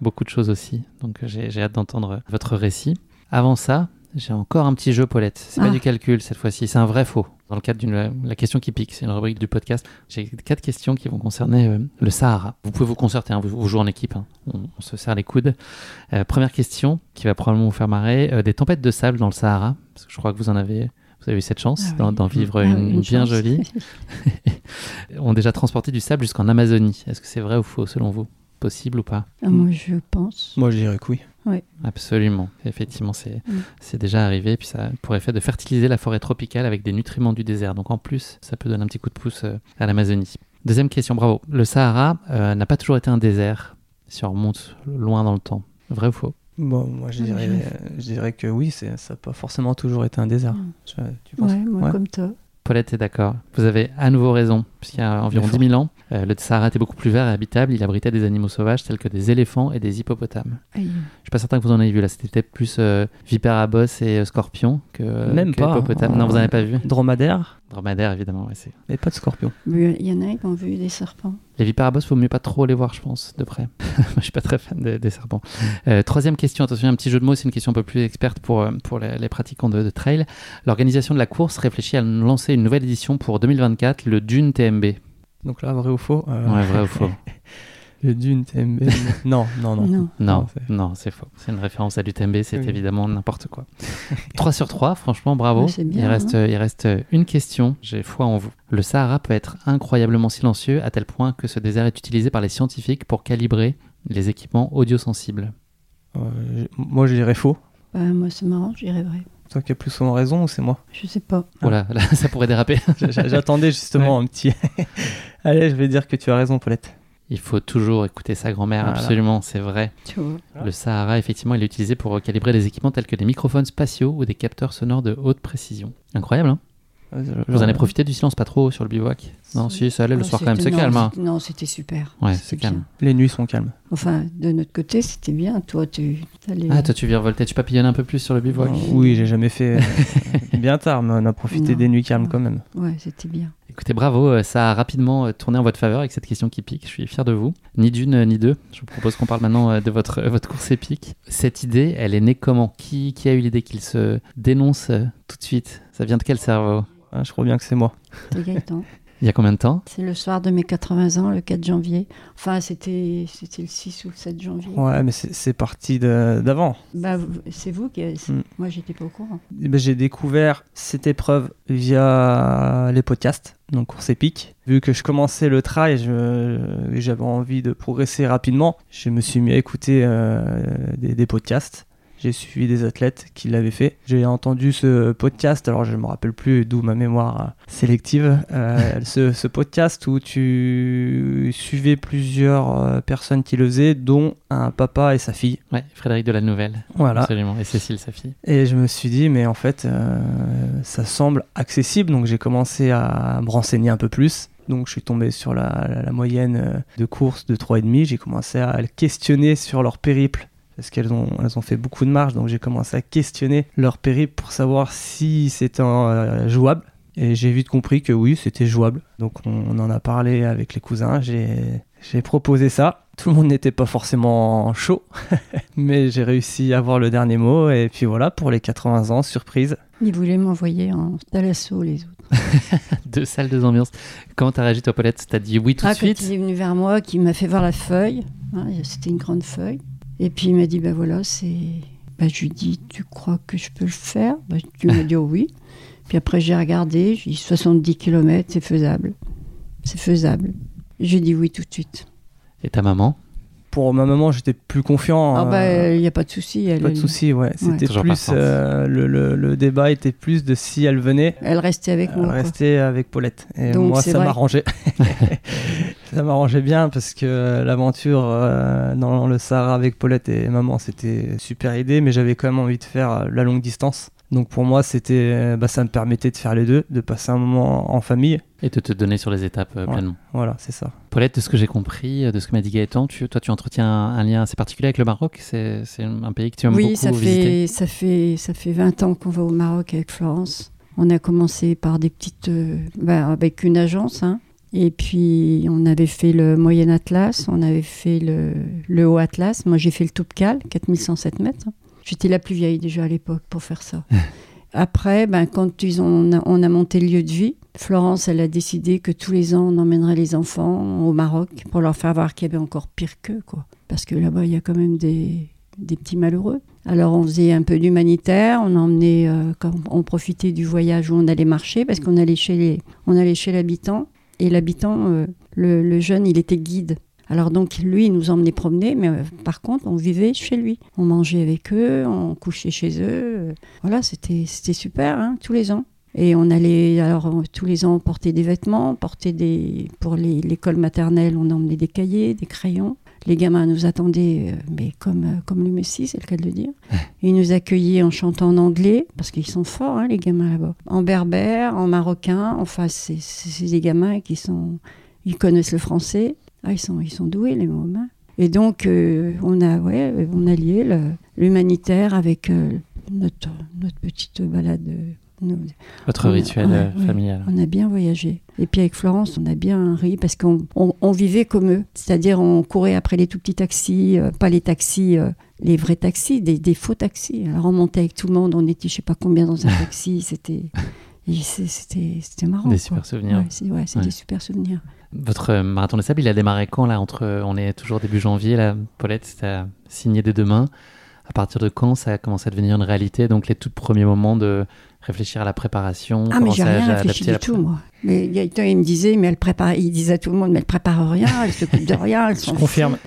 beaucoup de choses aussi. Donc j'ai hâte d'entendre votre récit. Avant ça, j'ai encore un petit jeu, Paulette. C'est pas Ah. du calcul cette fois-ci, c'est un vrai faux. Dans le cadre d'une la question qui pique, c'est une rubrique du podcast. J'ai quatre questions qui vont concerner euh, le Sahara. Vous pouvez vous concerter, hein, vous, vous jouez en équipe, hein. on, on se serre les coudes. Euh, première question qui va probablement vous faire marrer euh, des tempêtes de sable dans le Sahara, parce que je crois que vous en avez, vous avez eu cette chance Ah d'en vivre Ah une bien chance. jolie. ont déjà transporté du sable jusqu'en Amazonie. Est-ce que c'est vrai ou faux selon vous? Possible ou pas? Ah, moi, je pense. Moi, je dirais que oui. Absolument. Effectivement, c'est Mm. c'est déjà arrivé. Puis ça a pour effet de fertiliser la forêt tropicale avec des nutriments du désert. Donc en plus, ça peut donner un petit coup de pouce euh, à l'Amazonie. Deuxième question, bravo. Le Sahara euh, n'a pas toujours été un désert si on remonte loin dans le temps. Vrai ou faux? Bon, moi, je dirais, je- euh, je dirais que oui, c'est- ça n'a pas forcément toujours été un désert. Mm. Tu, tu penses Ouais, moi, Ouais. comme toi. Paulette est d'accord. Vous avez à nouveau raison, puisqu'il y a environ Bien 10 000 ans, euh, le Sahara était beaucoup plus vert et habitable. Il abritait des animaux sauvages tels que des éléphants et des hippopotames. Aïe. Je suis pas certain que vous en ayez vu là. C'était peut-être plus euh, vipère à bosse et euh, scorpion que, Même que pas. hippopotame. Non, vous n'en avez pas vu Dromadaire, Dromadaire, évidemment. ouais, c'est mais pas de scorpion. Il y en a qui ont vu des serpents. Les vipères à bosse, faut mieux pas trop les voir, je pense, de près. Moi, je suis pas très fan des, des serpents. Euh, troisième question, attention, un petit jeu de mots, c'est une question un peu plus experte pour, pour les, les pratiquants de, de trail. L'organisation de la course réfléchit à lancer une nouvelle édition pour 2024, le Dune TMB. Donc là, vrai ou faux euh, Ouais, vrai ou faux Le Dune TMB. non, non, non. Non. Non, c'est- non, c'est faux. C'est une référence à l'UTMB, c'est Oui. évidemment n'importe quoi. 3 sur 3, franchement, bravo. Ouais, c'est bien, il, reste, il reste une question, j'ai foi en vous. Le Sahara peut être incroyablement silencieux à tel point que ce désert est utilisé par les scientifiques pour calibrer les équipements audiosensibles. Euh, moi, je dirais faux. Bah, moi, c'est marrant, je dirais vrai. Toi qui as plus souvent raison ou c'est moi? Je sais pas. Oh là, là, ça pourrait déraper. J'attendais justement un petit. Allez, je vais dire que tu as raison, Paulette. Il faut toujours écouter sa grand-mère, Voilà. absolument, c'est vrai. Tu vois. Le Sahara, effectivement, il est utilisé pour calibrer des équipements tels que des microphones spatiaux ou des capteurs sonores de haute précision. Incroyable, hein? Vous en avez profité du silence pas trop sur le bivouac? Non, si, ça allait le Ah, soir quand même, c'est calme. hein. Non, c'était super. Ouais, c'est calme. Les nuits sont calmes. Enfin, de notre côté, c'était bien. Toi, tu allais. Ah, toi, tu virevoltais, tu papillonnes un peu plus sur le bivouac. Oui, j'ai jamais fait euh, bien tard, mais on a profité Non. des nuits calmes quand même. Ouais, c'était bien. Écoutez, bravo, euh, ça a rapidement euh, tourné en votre faveur avec cette question qui pique. Je suis fier de vous. Ni d'une euh, ni deux. Je vous propose qu'on parle maintenant euh, de votre, euh, votre course épique. Cette idée, elle est née comment? Qui, qui a eu l'idée qu'il se dénonce euh, tout de suite? Ça vient de quel cerveau? Ah, je crois bien que c'est moi. C'était Gaëtan. Il y a combien de temps? C'est le soir de mes 80 ans, le 4 janvier. Enfin, c'était c'était le 6 ou le 7 janvier. Ouais, mais c'est c'est parti d'avant. Bah, c'est vous qui. Mm. Moi, j'étais pas au courant. Ben, J'ai découvert cette épreuve via les podcasts, donc course épique. Vu que je commençais le trail, et j'avais envie de progresser rapidement, je me suis mis à écouter euh, des, des podcasts. J'ai suivi des athlètes qui l'avaient fait. J'ai entendu ce podcast, alors je ne me rappelle plus d'où ma mémoire euh, sélective, euh, ce, ce podcast où tu suivais plusieurs euh, personnes qui le faisaient, dont un papa et sa fille. Ouais, Frédéric de la Nouvelle. Voilà. Absolument. Et Cécile, sa fille. Et je me suis dit, mais en fait, euh, ça semble accessible. Donc j'ai commencé à me renseigner un peu plus. Donc je suis tombé sur la, la- la moyenne de courses de 3,5. J'ai commencé à le questionner sur leur périple parce qu'elles ont, elles ont fait beaucoup de marches, donc j'ai commencé à questionner leur périple pour savoir si c'était euh, jouable. Et j'ai vite compris que oui, c'était jouable. Donc on, en a parlé avec les cousins, j'ai proposé ça. Tout le monde n'était pas forcément chaud, mais j'ai réussi à avoir le dernier mot. Et puis voilà, pour les 80 ans, surprise. Ils voulaient m'envoyer en Thalasso, les autres. deux salles, deux ambiances. Comment t'as réagi, toi, Paulette? T'as dit oui tout ah, de suite? Il est venu vers moi, qui m'a fait voir la feuille. Hein, c'était une grande feuille. Et puis il m'a dit, ben voilà, c'est... Ben, je lui ai dit, tu crois que je peux le faire? Ben, Tu m'as dit oh, oui. Puis après, j'ai regardé, j'ai dit 70 km, c'est faisable. C'est faisable. J'ai dit oui tout de suite. Et ta maman? Pour ma maman, j'étais plus confiant. Ah bah, il n'y a pas de souci. Pas de souci, ouais. C'était plus euh, le, le, débat était plus de si elle venait. Elle restait avec moi. Elle restait avec Paulette. Et moi, ça m'arrangeait. ça m'arrangeait bien parce que l'aventure euh, dans le Sahara avec Paulette et maman, c'était super idée, mais j'avais quand même envie de faire la longue distance. Donc pour moi, c'était, bah, ça me permettait de faire les deux, de passer un moment en famille. Et de te donner sur les étapes euh, pleinement. Voilà, c'est ça. Paulette, de ce que j'ai compris, euh, de ce que m'a dit Gaëtan, tu, toi tu entretiens un, lien assez particulier avec le Maroc. C'est, un pays que tu aimes beaucoup visiter. Oui, ça fait, ça fait 20 ans qu'on va au Maroc avec Florence. On a commencé par des petites. Euh, bah, avec une agence. Hein. Et puis, on avait fait le Moyen Atlas, on avait fait le, le Haut Atlas. Moi, j'ai fait le Toubkal, 4107 mètres. J'étais la plus vieille déjà à l'époque pour faire ça. Après, ben, quand ils ont, on, a, monté le lieu de vie, Florence, elle a décidé que tous les ans, on emmènerait les enfants au Maroc pour leur faire voir qu'il y avait encore pire qu'eux. Quoi. Parce que là-bas, il y a quand même des, des petits malheureux. Alors on faisait un peu d'humanitaire, on emmenait, euh, on profitait du voyage où on allait marcher parce qu'on allait chez les, on allait chez l'habitant et l'habitant, euh, le, le, jeune, il était guide. Alors donc lui, il nous emmenait promener, mais euh, par contre, on vivait chez lui. On mangeait avec eux, on couchait chez eux. voilà, c'était c'était super, hein, tous les ans. Et on allait, alors tous les ans, porter des vêtements, porter des. Pour l'école maternelle, on emmenait des cahiers, des crayons. Les gamins nous attendaient, euh, mais comme, euh, comme le Messie, c'est le cas de le dire. Ils nous accueillaient en chantant en anglais, parce qu'ils sont forts, hein, les gamins là-bas. En berbère, en marocain, enfin, c'est des gamins qui sont. Ils connaissent le français. Ah, ils sont, ils sont doués, les mômes. Hein. Et donc, euh, on, a, ouais, on a lié l'humanitaire avec euh, notre, notre petite balade. Votre rituel euh, familial. on a bien voyagé. Et puis avec Florence, on a bien ri parce qu'on on, vivait comme eux. C'est-à-dire, on courait après les tout petits taxis, pas les taxis, les vrais taxis, des, des, faux taxis. Alors on montait avec tout le monde, on était je sais pas combien dans un taxi. C'était. C'était marrant. Des super souvenirs. Ouais, c'est des super souvenirs. Votre euh, marathon des sables, il a démarré quand là entre, euh, On est toujours début janvier, là, Paulette, as signé dès demain. À partir de quand ça a commencé à devenir une réalité? Donc les tout premiers moments de réfléchir à la préparation. Ah mais j'ai rien réfléchi du tout moi. Mais Gaëtan il me disait mais elle prépare, il disait à tout le monde mais elle prépare rien, elle s'occupe de rien. Je confirme.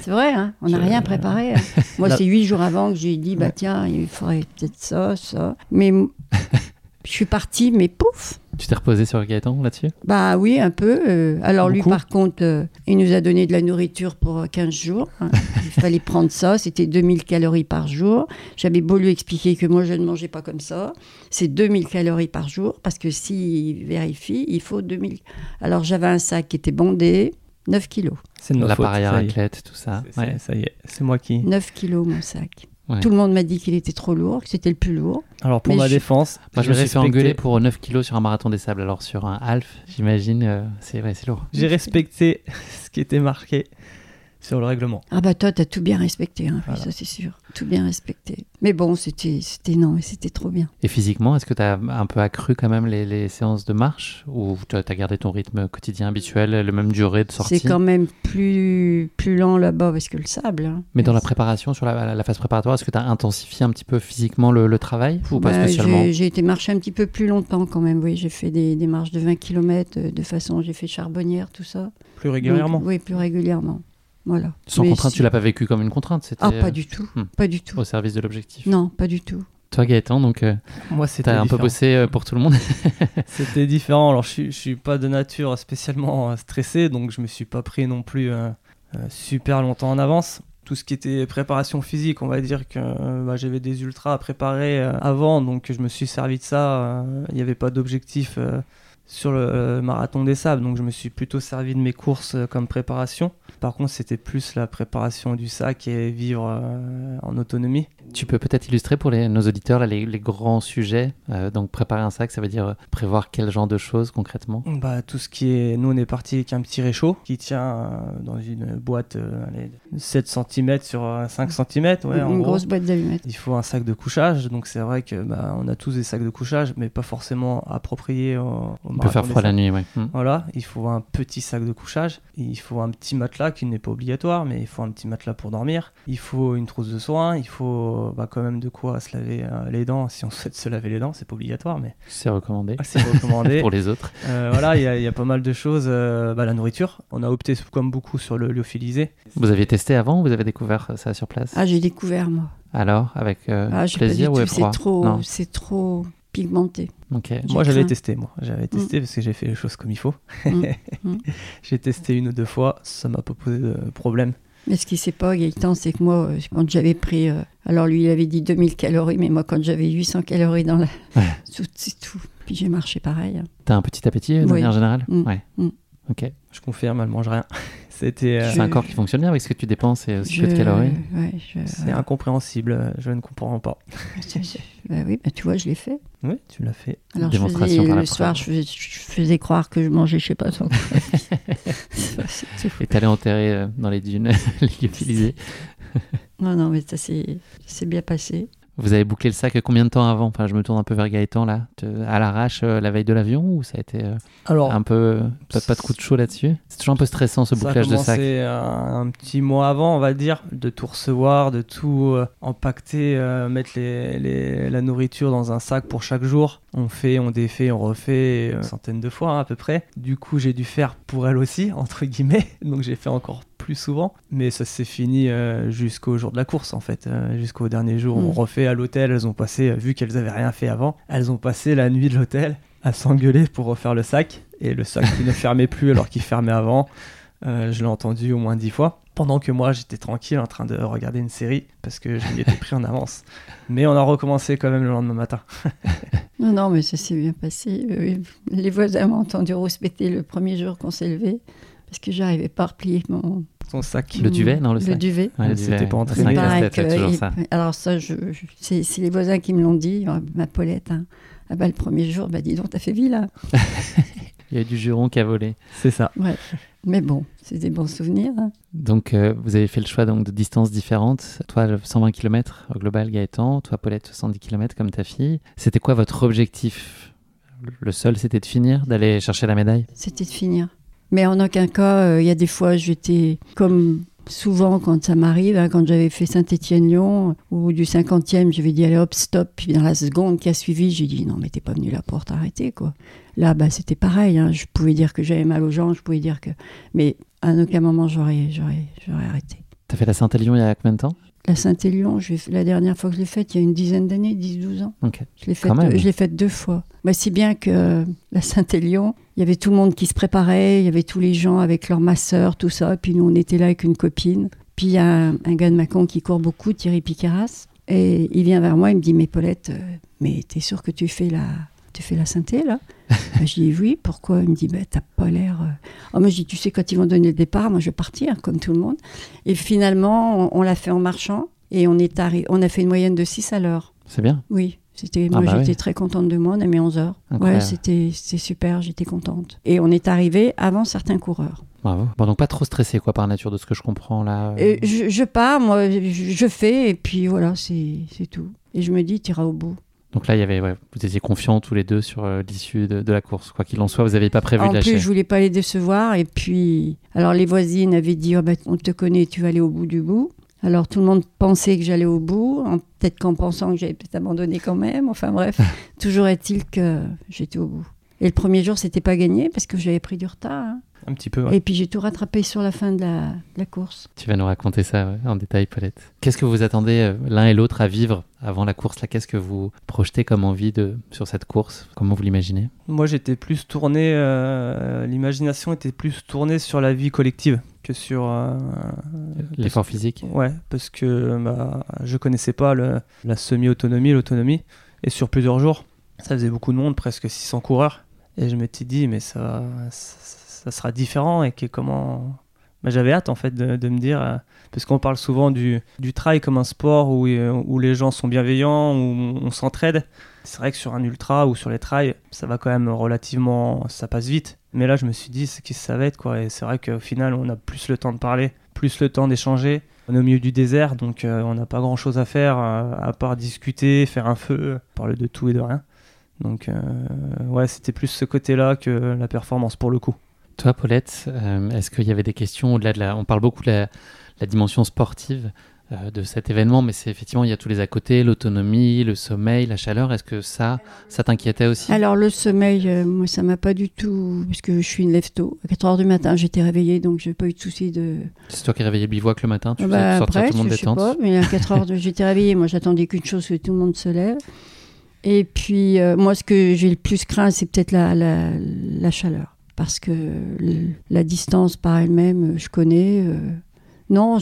C'est vrai, hein on n'a rien préparé. Hein. Moi c'est huit jours avant que j'ai dit bah tiens il faudrait peut-être ça, ça. Mais je suis partie mais pouf tu t'es reposé sur Gaëtan là-dessus? Bah oui, un peu. Euh, alors lui, par contre, euh, il nous a donné de la nourriture pour 15 jours. Hein. il fallait prendre ça. C'était 2000 calories par jour. J'avais beau lui expliquer que moi, je ne mangeais pas comme ça. C'est 2000 calories par jour parce que s'il vérifie, il faut 2000. Alors j'avais un sac qui était bondé, 9 kilos. C'est l'appareil à raclette, tout ça. Ça y est, c'est moi qui. 9 kilos mon sac. Tout le monde m'a dit qu'il était trop lourd, que c'était le plus lourd. Alors pour ma défense, moi je me suis fait engueuler pour 9 kilos sur un marathon des sables. Alors sur un half, j'imagine, euh, c'est lourd. J'ai respecté ce qui était marqué sur le règlement. Ah bah toi, t'as tout bien respecté, hein, ça c'est sûr. Tout bien respecté. Mais bon, c'était non, mais c'était trop bien. Et physiquement, est-ce que tu as un peu accru quand même les, séances de marche? Ou tu as gardé ton rythme quotidien habituel, le même durée de sortie? C'est quand même plus, plus lent là-bas parce que le sable. Hein. Mais dans la préparation, sur la, phase préparatoire, est-ce que tu as intensifié un petit peu physiquement le, travail? Ou pas bah, spécialement? J'ai été marcher un petit peu plus longtemps quand même, oui. J'ai fait des, des, marches de 20 km euh, de façon, j'ai fait charbonnière, tout ça. Plus régulièrement? Oui, plus régulièrement. Voilà. Sans contrainte, tu l'as pas vécu comme une contrainte Ah, pas du tout. Hmm. Pas du tout. Au service de l'objectif. Non, pas du tout. Toi, Gaëtan, donc, euh, moi, c'était un peu bossé euh, pour tout le monde. c'était différent. Alors, je, je suis pas de nature spécialement euh, stressé, donc je me suis pas pris non plus super longtemps en avance. Tout ce qui était préparation physique, on va dire que bah, j'avais des ultras à préparer avant, donc je me suis servi de ça. Il n'y avait pas d'objectif sur le marathon des sables, donc je me suis plutôt servi de mes courses comme préparation. Par contre, c'était plus la préparation du sac et vivre euh, en autonomie. Tu peux peut-être illustrer pour les, nos auditeurs là, les, les grands sujets. Euh, donc préparer un sac, ça veut dire euh, prévoir quel genre de choses concrètement? Bah, tout ce qui est. Nous, on est parti avec un petit réchaud qui tient euh, dans une boîte euh, allez, de 7 cm sur euh, 5 cm. Ouais, en Une gros. grosse boîte d'allumettes. Il faut un sac de couchage, donc c'est vrai que bah, on a tous des sacs de couchage, mais pas forcément appropriés au, au On peut faire froid la nuit, ouais. Hmm. Voilà, il faut un petit sac de couchage, il faut un petit matelas qui n'est pas obligatoire, mais il faut un petit matelas pour dormir, il faut une trousse de soins, il faut bah, quand même de quoi se laver euh, les dents, si on souhaite se laver les dents, c'est pas obligatoire, mais C'est recommandé c'est recommandé. pour les autres. Euh, voilà, il y, a- il y a pas mal de choses, euh, bah, la nourriture, on a opté comme beaucoup sur le lyophilisé. Vous aviez testé avant ou vous avez découvert ça sur place? Ah, j'ai découvert, moi. Alors, avec euh, Ah, plaisir ou effroi? C'est trop, Non. c'est trop pigmenté. Ok. J'ai Moi j'avais testé, moi j'avais testé parce que j'ai fait les choses comme il faut. Mm. Mm. J'ai testé une ou deux fois, ça m'a pas posé de problème. Mais ce qui s'est pas, Gaëtan, c'est que moi, euh, quand j'avais pris. euh, alors lui, il avait dit 2000 calories, mais moi, quand j'avais 800 calories dans la. Ouais. Tout, c'est tout. Puis j'ai marché pareil. hein. T'as un petit appétit de Oui. manière générale Mm. Ouais. Mm. Ok. Je confirme, elle mange rien. C'était euh, C'est un corps qui fonctionne bien avec ce que tu dépenses et aussi peu de Je- calories. ouais, je- c'est incompréhensible, je ne comprends pas. Je- je- bah oui, bah, tu vois, je l'ai fait. Oui, tu l'as fait. Alors, je Démonstration faisais, par la le soir, je faisais, je faisais croire que je mangeais, je sais pas, tout. Et t'allais enterrer euh, dans les dunes les lyophilisés. Non, non, mais ça s'est c'est bien passé. Vous avez bouclé le sac combien de temps avant Enfin, je me tourne un peu vers Gaëtan là. À l'arrache euh, la veille de l'avion ou ça a été euh, Alors, un peu. euh, pas, pas de coup de chaud là-dessus C'est toujours un peu stressant ce ça a bouclage de sac. commencé un, un petit mois avant, on va dire, de tout recevoir, de tout euh, empaqueter, euh, mettre les, les- la nourriture dans un sac pour chaque jour. On fait, on défait, on refait euh, une centaine de fois hein, à peu près. Du coup, j'ai dû faire pour elle aussi, entre guillemets. Donc j'ai fait encore plus souvent. Mais ça s'est fini euh, jusqu'au jour de la course en fait. Euh, jusqu'au dernier jour, on refait à l'hôtel. Elles ont passé, euh, vu qu'elles avaient rien fait avant, elles ont passé la nuit de l'hôtel à s'engueuler pour refaire le sac. Et le sac qui ne fermait plus alors qu'il fermait avant. Euh, je l'ai entendu au moins dix fois. Pendant que moi, j'étais tranquille en train de regarder une série parce que je m'y étais pris en avance. Mais on a recommencé quand même le lendemain matin. Non, non, mais ça s'est bien passé. Euh, Les voisins m'ont entendu rouspéter le premier jour qu'on s'est levé parce que j'arrivais pas à replier mon Son sac. Le duvet, non, le sac duvet. Ouais, le C'était duvet, pas ouais. entraîné. Là, il- ça. Alors ça, je, je- c'est les voisins qui me l'ont dit, euh, ma Paulette. hein. Ah bah, le premier jour, bah dis donc, t'as fait vilain. Il y a eu du juron qui a volé. C'est ça. Mais bon, c'est des bons souvenirs. hein. Donc, euh, vous avez fait le choix donc, de distances différentes. Toi, le 120 km au global, Gaëtan. Toi, Paulette, 70 km comme ta fille. C'était quoi votre objectif? Le seul, c'était de finir, d'aller chercher la médaille? C'était de finir. Mais en aucun cas, euh, il y a des fois, j'étais comme souvent quand ça m'arrive, hein, quand j'avais fait Saint-Étienne-Lyon, au du 50e, j'avais dit allez hop, stop. Puis dans la seconde qui a suivi, j'ai dit non, mais t'es pas venu là pour t'arrêter, quoi. Là, bah, c'était pareil. hein. Je pouvais dire que j'avais mal aux gens, je pouvais dire que. Mais à aucun moment, j'aurais, j'aurais, j'aurais arrêté. T'as fait la Saint-Élion il y a combien de temps? La fait- la dernière fois que je l'ai faite, il y a une dizaine d'années, 10-12 ans. Ok. Je l'ai faite deux, faite deux fois. Bah, si bien que euh, la Saint-Élion, il y avait tout le monde qui se préparait, il y avait tous les gens avec leurs masseurs, tout ça. Puis nous, on était là avec une copine. Puis il y a un, un gars de Macon qui court beaucoup, Thierry Piqueras. Et il vient vers moi, il me dit Mais Paulette, euh, mais t'es sûre que tu fais la, tu fais la synthé là? Bah, Je dis Oui, pourquoi? Il me dit bah, T'as pas l'air. euh. Ah, moi, je dis Tu sais, quand ils vont donner le départ, moi, je vais partir, comme tout le monde. Et finalement, on, on l'a fait en marchant. Et on, est on a fait une moyenne de 6 à l'heure. C'est bien. Oui, c'était Ah moi bah j'étais oui. très contente de moi, on a mis 11 heures. Incroyable. Ouais, c'était c'était super, j'étais contente. Et on est arrivé avant certains coureurs. Bravo. Bon, donc pas trop stressé, quoi, par nature, de ce que je comprends là. Et je, je pars, moi, je, je fais, et puis voilà, c'est c'est tout. Et je me dis, t'iras au bout. Donc là, il y avait, ouais, vous étiez confiants tous les deux sur euh, l'issue de, de la course. Quoi qu'il en soit, vous n'avez pas prévu en de lâcher. plus, je voulais pas les décevoir, et puis, alors les voisines avaient dit, oh, bah, on te connaît, tu vas aller au bout du bout. Alors tout le monde pensait que j'allais au bout, en- peut-être qu'en pensant que j'allais peut-être abandonner quand même. Enfin bref, toujours est-il que j'étais au bout. Et le premier jour, c'était pas gagné parce que j'avais pris du retard. hein. Un petit peu. ouais. Et puis j'ai tout rattrapé sur la fin de la, de la course. Tu vas nous raconter ça ouais, en détail, Paulette. Qu'est-ce que vous attendez euh, l'un et l'autre à vivre avant la course là? Qu'est-ce que vous projetez comme envie de, sur cette course? Comment vous l'imaginez? Moi, j'étais plus tourné. euh, L'imagination était plus tournée sur la vie collective que sur. euh, L'effort physique? Ouais, parce que bah, je connaissais pas le- la semi-autonomie, l'autonomie. Et sur plusieurs jours, ça faisait beaucoup de monde, presque 600 coureurs. Et je m'étais dit, mais ça, sera différent et que comment, bah, j'avais hâte en fait de, me dire, euh, parce qu'on parle souvent du, du trail comme un sport où, euh, où les gens sont bienveillants, où on s'entraide. C'est vrai que sur un ultra ou sur les trails, ça va quand même relativement, ça passe vite. Mais là, je me suis dit, c'est qui ça va être quoi. Et c'est vrai qu'au final, on a plus le temps de parler, plus le temps d'échanger. On est au milieu du désert, donc euh, on n'a pas grand chose à faire à part discuter, faire un feu, parler de tout et de rien. Donc euh, ouais, c'était plus ce côté-là que la performance pour le coup. Toi, Paulette, euh, est-ce qu'il y avait des questions au-delà de la. On parle beaucoup de la, la dimension sportive euh, de cet événement, mais c'est effectivement, il y a tous les à côté, l'autonomie, le sommeil, la chaleur. Est-ce que ça, ça t'inquiétait aussi? Alors le sommeil, euh, moi ça m'a pas du tout, parce que je suis une lève-tôt. À 4 heures du matin, j'étais réveillée, donc j'ai pas eu de souci de. C'est toi qui réveillais le bivouac le matin? Tu Ah faisais bah, sortir après, tout le monde je sais détente? pas, mais à 4 heures, de- j'étais réveillée. Moi, j'attendais qu'une chose, que tout le monde se lève. Et puis, euh, moi, ce que j'ai le plus craint, c'est peut-être la, la, la chaleur. Parce que le- la distance par elle-même, euh, je connais. euh, non,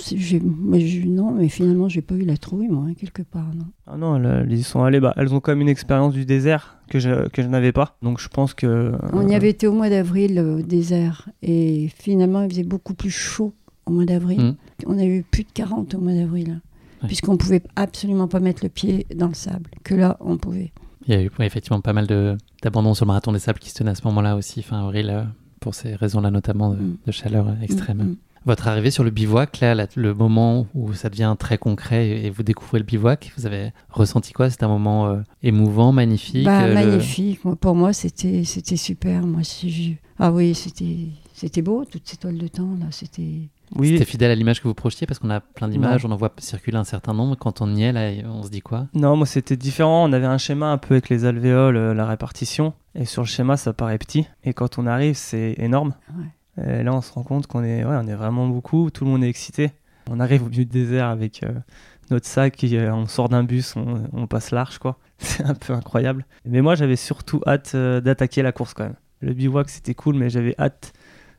mais je- non, mais finalement, j'ai pas eu la trouille, moi, hein, quelque part. Non. Ah non, elles, elles y sont allées, bah, elles ont quand même une expérience du désert que je, que je n'avais pas. Donc je pense que. On y avait été au mois d'avril au désert. Et finalement, il faisait beaucoup plus chaud au mois d'avril. Mhm. On a eu plus de 40 au mois d'avril. Puisqu'on pouvait absolument pas mettre le pied dans le sable. Que là, on pouvait. Il y a eu effectivement pas mal de- d'abandon sur le marathon des sables qui se tenait à ce moment-là aussi, fin avril, euh, pour ces raisons-là notamment de, Mm. de chaleur euh, extrême. Mm, mm. Votre arrivée sur le bivouac, là, le moment où ça devient très concret et, vous découvrez le bivouac, vous avez ressenti quoi? C'était un moment euh, émouvant, magnifique Bah, euh, magnifique. Pour moi, c'était super. Moi, je- Ah oui, c'était c'était beau, toutes ces toiles de temps. là. C'était. Oui, C'était fidèle à l'image que vous projetiez parce qu'on a plein d'images, on en voit circuler un certain nombre. Quand on y est, là, on se dit quoi? Non, moi c'était différent. On avait un schéma un peu avec les alvéoles, euh, la répartition. Et sur le schéma, ça paraît petit. Et quand on arrive, c'est énorme. Et là, on se rend compte qu'on est, ouais, on est vraiment beaucoup. Tout le monde est excité. On arrive au milieu du désert avec euh, notre sac. Et, euh, on sort d'un bus, on, on passe large, quoi. C'est un peu incroyable. Mais moi, j'avais surtout hâte euh, d'attaquer la course quand même. Le bivouac, c'était cool, mais j'avais hâte.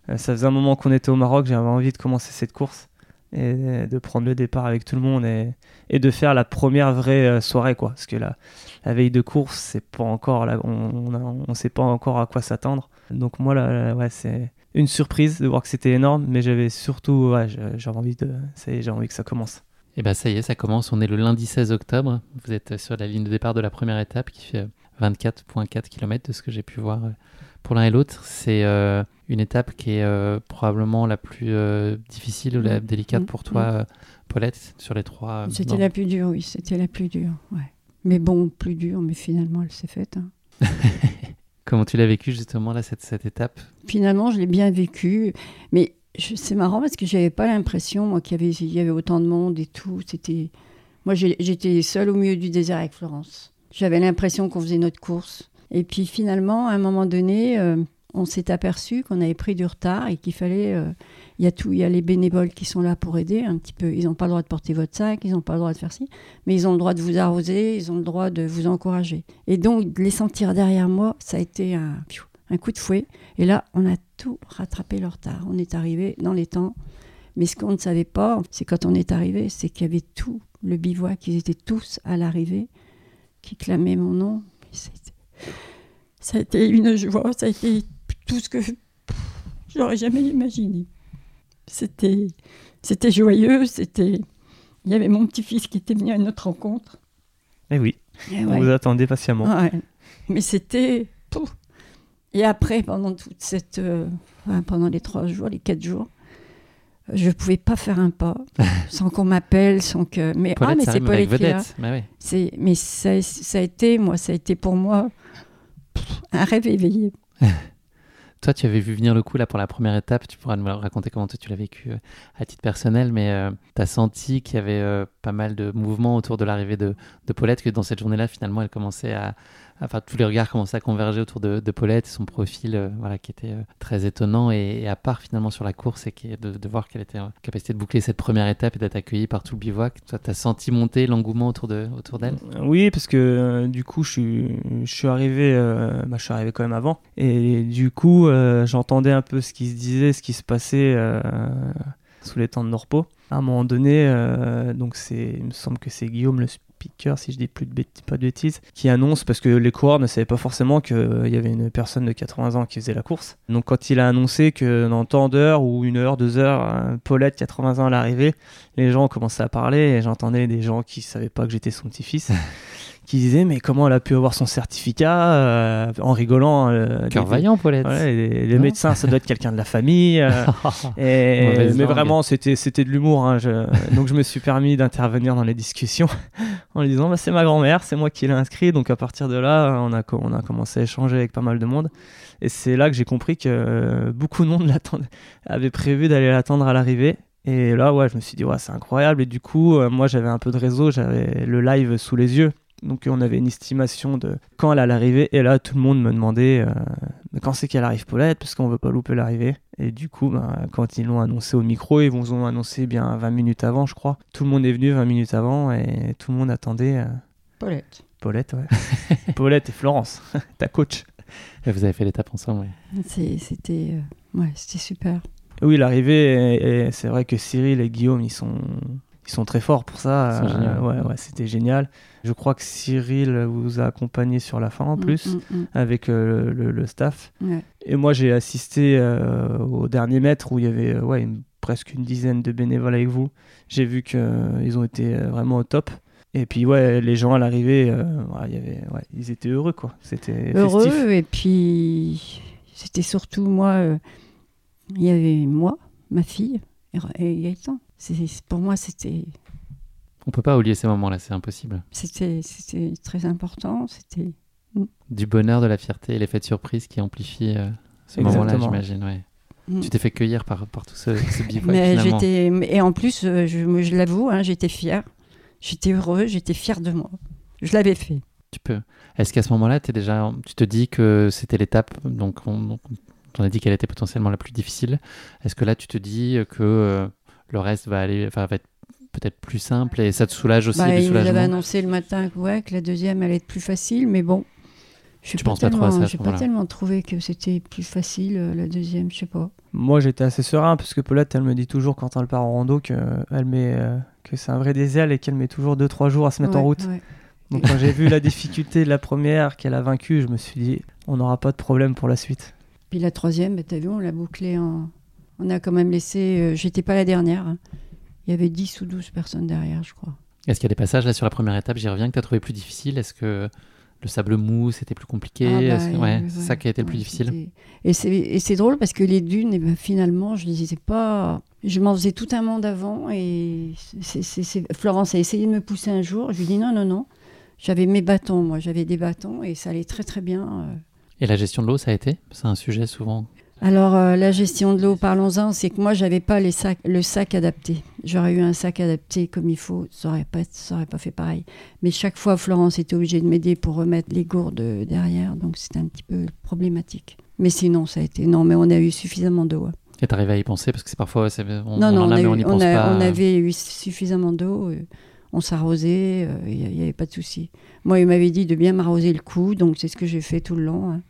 Euh, ça faisait un moment qu'on était au Maroc. J'avais envie de commencer cette course et de prendre le départ avec tout le monde et, de faire la première vraie euh, soirée, quoi. Parce que la, la veille de course, c'est pas encore on, on, on sait pas encore à quoi s'attendre. Donc moi là, ouais, c'est une surprise de voir que c'était énorme, mais j'avais surtout, ouais, j'avais envie de, j'ai envie que ça commence. Et ben ça y est, ça commence. On est le lundi 16 octobre. Vous êtes sur la ligne de départ de la première étape qui fait euh, 24,4 km de ce que j'ai pu voir euh, pour l'un et l'autre. C'est euh, une étape qui est euh, probablement la plus euh, difficile ou la Mm. délicate Mm. pour toi, euh, Paulette, sur les trois. C'était la plus dure, oui, c'était la plus dure. Ouais. Mais bon, plus dure, mais finalement, elle s'est faite. hein. Comment tu l'as vécu justement là cette, cette étape? Finalement, je l'ai bien vécu. Mais c'est marrant parce que j'avais pas l'impression, moi, qu'il y avait, il y avait autant de monde et tout. C'était. Moi, j'étais seule au milieu du désert avec Florence. J'avais l'impression qu'on faisait notre course. Et puis finalement, à un moment donné, euh, on s'est aperçu qu'on avait pris du retard et qu'il fallait. euh, Il y a tout, il y a les bénévoles qui sont là pour aider un petit peu. Ils n'ont pas le droit de porter votre sac, ils n'ont pas le droit de faire ci, mais ils ont le droit de vous arroser, ils ont le droit de vous encourager. Et donc, les sentir derrière moi, ça a été un, coup de fouet. Et là, on a tout rattrapé le retard. On est arrivé dans les temps. Mais ce qu'on ne savait pas, c'est quand on est arrivé, c'est qu'il y avait tout le bivouac, ils étaient tous à l'arrivée, qui clamaient mon nom. Ça a été- une joie, ça a été tout ce que j'aurais jamais imaginé. C'était, c'était joyeux, c'était. Il y avait mon petit-fils qui était venu à notre rencontre. Et oui, Et on ouais. vous attendait patiemment. Ouais. Mais c'était. Et après, pendant toute cette. euh, pendant les trois jours, les quatre jours, je ne pouvais pas faire un pas sans qu'on m'appelle, sans que. Mais, Paulette, ah, mais c'est Paulette qui là. oui. C'est, mais ça, ça a été, moi, ça a été pour moi un rêve éveillé. Toi, tu avais vu venir le coup là pour la première étape. Tu pourras nous raconter comment toi tu l'as vécu euh, à titre personnel, mais tu as senti qu'il y avait euh, pas mal de mouvements autour de l'arrivée de, de Paulette, que dans cette journée-là, finalement, elle commençait à. Enfin, tous les regards commençaient à converger autour de, Paulette, son profil euh, voilà, qui était euh, très étonnant et, à part finalement sur la course et de, voir qu'elle était en capacité de boucler cette première étape et d'être accueillie par tout le bivouac. Toi, as senti monter l'engouement autour d'elle de, autour Oui, parce que euh, du coup, je suis, je suis arrivé, euh, bah, je suis arrivé quand même avant, et du coup, euh, j'entendais un peu ce qui se disait, ce qui se passait euh, sous les temps de nos repos. À un moment donné, euh, donc il me semble que c'est Guillaume, le speaker, si je dis plus de bêtises, qui annonce, parce que les coureurs ne savaient pas forcément qu'il y avait une personne de 80 ans qui faisait la course. Donc quand il a annoncé que dans tant d'heures ou une heure, deux heures, euh, Paulette, 80 ans, à l'arrivée, les gens commençaient à parler et j'entendais des gens qui savaient pas que j'étais son petit-fils. qui disaient mais comment elle a pu avoir son certificat euh, en rigolant euh, Cœur vaillant, Paulette. Ouais, les, médecins, ça doit être quelqu'un de la famille. euh, et- mais langue. vraiment, c'était c'était de l'humour. hein, donc je me suis permis d'intervenir dans les discussions en lui disant bah, c'est ma grand-mère, c'est moi qui l'ai inscrit. Donc à partir de là, on a, on a commencé à échanger avec pas mal de monde. Et c'est là que j'ai compris que euh, beaucoup de monde avait prévu d'aller l'attendre à l'arrivée. Et là, ouais, je me suis dit, ouais, c'est incroyable. Et du coup, moi, j'avais un peu de réseau, j'avais le live sous les yeux. Donc, on avait une estimation de quand elle allait arriver. Et là, tout le monde me demandait, euh, mais quand c'est qu'elle arrive, Paulette Parce qu'on veut pas louper l'arrivée. Et du coup, ben, quand ils l'ont annoncé au micro, ils vous ont annoncé bien 20 minutes avant, je crois. Tout le monde est venu 20 minutes avant et tout le monde attendait euh, Paulette. Paulette, ouais. Paulette et Florence, ta coach. Et vous avez fait l'étape ensemble, oui. C'était euh, ouais, c'était super. Oui, l'arrivée, c'est vrai que Cyril et Guillaume, ils sont, ils sont très forts pour ça. Géniaux. ouais, ouais, c'était génial. Je crois que Cyril vous a accompagné sur la fin en plus, Mm, mm, avec euh, le, le staff. mm. Ouais. Et moi, j'ai assisté euh, au dernier mètre où il y avait euh, ouais, une- presque une dizaine de bénévoles avec vous. J'ai vu qu'ils ont été euh, vraiment au top. Et puis, ouais, les gens à l'arrivée, euh, y avait, ouais, ils étaient heureux, quoi. C'était Heureux festif. et puis c'était surtout moi. euh, Il y avait moi, ma fille et Gaëtan. Pour moi, c'était On peut pas oublier ces moments-là, c'est impossible. c'était c'était très important. C'était Du bonheur, de la fierté et l'effet de surprise qui amplifie euh, ce moment-là, j'imagine. Ouais. Mm. Tu t'es fait cueillir par, par tout ce, ce bivouac, Mais j'étais et en plus, euh, je, l'avoue, hein, j'étais fière. J'étais heureuse, j'étais fière de moi. Je l'avais fait. Tu peux. Est-ce qu'à ce moment-là, es déjà, tu te dis que c'était l'étape, donc on, on a dit qu'elle était potentiellement la plus difficile. Est-ce que là, tu te dis que euh, le reste va aller, enfin, va être peut-être plus simple et ça te soulage aussi Bah, du il avait annoncé le matin que, ouais, que la deuxième allait être plus facile, mais bon. Je suis Tu penses pas trop à tellement- ça à ce J'ai pas tellement trouvé que c'était plus facile euh, la deuxième, je sais pas. Moi, j'étais assez serein parce que Paulette, elle me dit toujours quand elle part en rando que, elle met, euh, que c'est un vrai désert et qu'elle met toujours 2-3 jours à se mettre en route. ouais. Donc, quand j'ai vu la difficulté de la première qu'elle a vaincue, je me suis dit, on n'aura pas de problème pour la suite. Puis la troisième, bah, t'as vu, on l'a bouclée en. On a quand même laissé. euh, J'étais pas la dernière. hein. Il y avait 10 ou 12 personnes derrière, je crois. Est-ce qu'il y a des passages là sur la première étape, j'y reviens, que tu as trouvé plus difficile? Est-ce que le sable mou, c'était plus compliqué? Ah, bah, Ouais, ouais, c'est ça qui a été le plus difficile. Et c'est- Et drôle parce que les dunes, eh ben, finalement, je les ai pas. Je m'en faisais tout un monde avant et Florence a essayé de me pousser un jour. Je lui ai dit non, non, non. J'avais mes bâtons, moi, j'avais des bâtons et ça allait très très bien. euh. Et la gestion de l'eau, ça a été? C'est un sujet souvent. Alors, euh, la gestion de l'eau, parlons-en, c'est que moi, j'avais pas les sacs, le sac adapté. J'aurais eu un sac adapté comme il faut, ça aurait pas, ça aurait pas fait pareil. Mais chaque fois, Florence était obligée de m'aider pour remettre les gourdes derrière, donc c'était un petit peu problématique. Mais sinon, ça a été. Non, mais on a eu suffisamment d'eau. hein. Et t'arrives à y penser? Parce que c'est parfois, on, non, on non, en on, a, a mais eu- on n'y pense a- pas. on avait eu suffisamment d'eau. euh, on s'arrosait, euh, il n'y avait pas de souci. Moi, il m'avait dit de bien m'arroser le cou, donc c'est ce que j'ai fait tout le long. hein.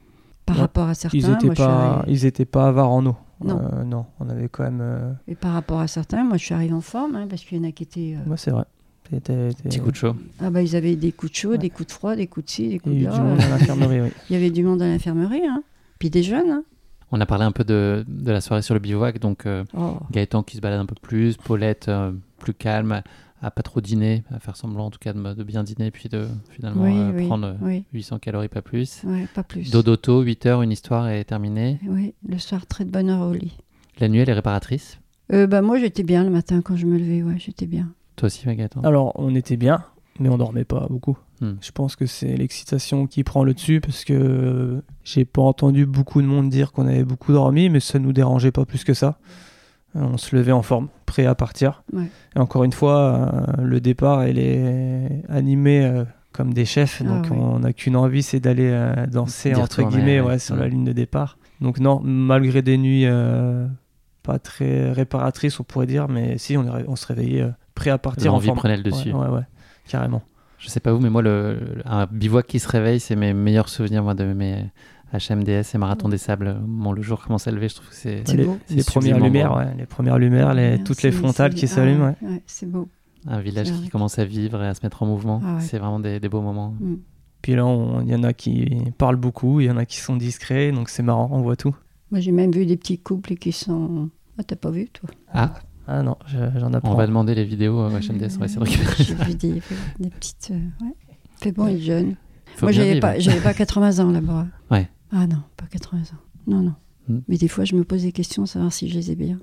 Par Ouais. rapport à certains, Ils n'étaient moi, pas, arrivée- ils étaient pas avares en eau. Non. Euh, non, on avait quand même. euh, Et par rapport à certains, moi je suis arrivée en forme, hein, parce qu'il y en a qui étaient. euh, Ouais, c'est vrai. T'étais- t'étais- Petit coup de chaud. Ah bah ils avaient des coups de chaud, Ouais. des coups de froid, des coups de ci, des coups de là. du monde à l'infirmerie, oui. Il y avait du monde à l'infirmerie, hein. puis des jeunes. hein. On a parlé un peu de, de la soirée sur le bivouac, donc euh, Oh. Gaëtan qui se balade un peu plus, Paulette euh, plus calme, à pas trop dîner, à faire semblant en tout cas de, de bien dîner, puis de finalement Oui, euh, oui, prendre euh, oui, 800 calories, pas plus. ouais, pas plus. Dodoto, 8 heures, une histoire est terminée. Oui, le soir très de bonne heure au lit. La nuit, elle est réparatrice. Euh, bah moi j'étais bien le matin quand je me levais, ouais, j'étais bien. Toi aussi, Gaëtan Alors, on était bien, mais on dormait pas beaucoup. Hmm. Je pense que c'est l'excitation qui prend le dessus parce que euh, j'ai pas entendu beaucoup de monde dire qu'on avait beaucoup dormi, mais ça nous dérangeait pas plus que ça. On se levait en forme, prêt à partir. Ouais. Et encore une fois, euh, le départ, il est animé euh, comme des chefs, Ah donc ouais. on n'a qu'une envie, c'est d'aller euh, danser entre guillemets ouais. ouais, sur la ligne de départ. Donc non, malgré des nuits euh, pas très réparatrices, on pourrait dire, mais si on, se réveillait euh, prêt à partir en L'envie forme. prenait le dessus. Ouais, ouais, ouais, carrément. Je sais pas vous, mais moi, le- un bivouac qui se réveille, c'est mes meilleurs souvenirs moi, de mes HMDS et Marathon des Sables. Bon, le jour commence à lever, je trouve que c'est. Les, beau. les C'est premières lumières, beau. ouais, les premières lumières, les, Ouais, toutes les frontales qui ah s'allument. ouais, ouais. ouais, c'est beau. Un village qui commence à vivre et à se mettre en mouvement. Ah ouais. C'est vraiment des, des beaux moments. Mm. Puis là, on- il y en a qui parlent beaucoup, il y en a qui sont discrets, donc c'est marrant, on voit tout. Moi, j'ai même vu des petits couples qui sont. Ah, t'as pas vu, toi? Ah, Ah non, je- j'en on apprends. va demander les vidéos à HMDS, on va essayer de récupérer. J'ai vu des, des petites. euh, ouais. Fait bon, être jeune. Faut Moi, j'avais pas, j'avais pas 80 ans là-bas. Ouais. Ah non, pas 80 ans. Non, non. Hmm. Mais des fois, je me pose des questions, savoir si je les ai bien.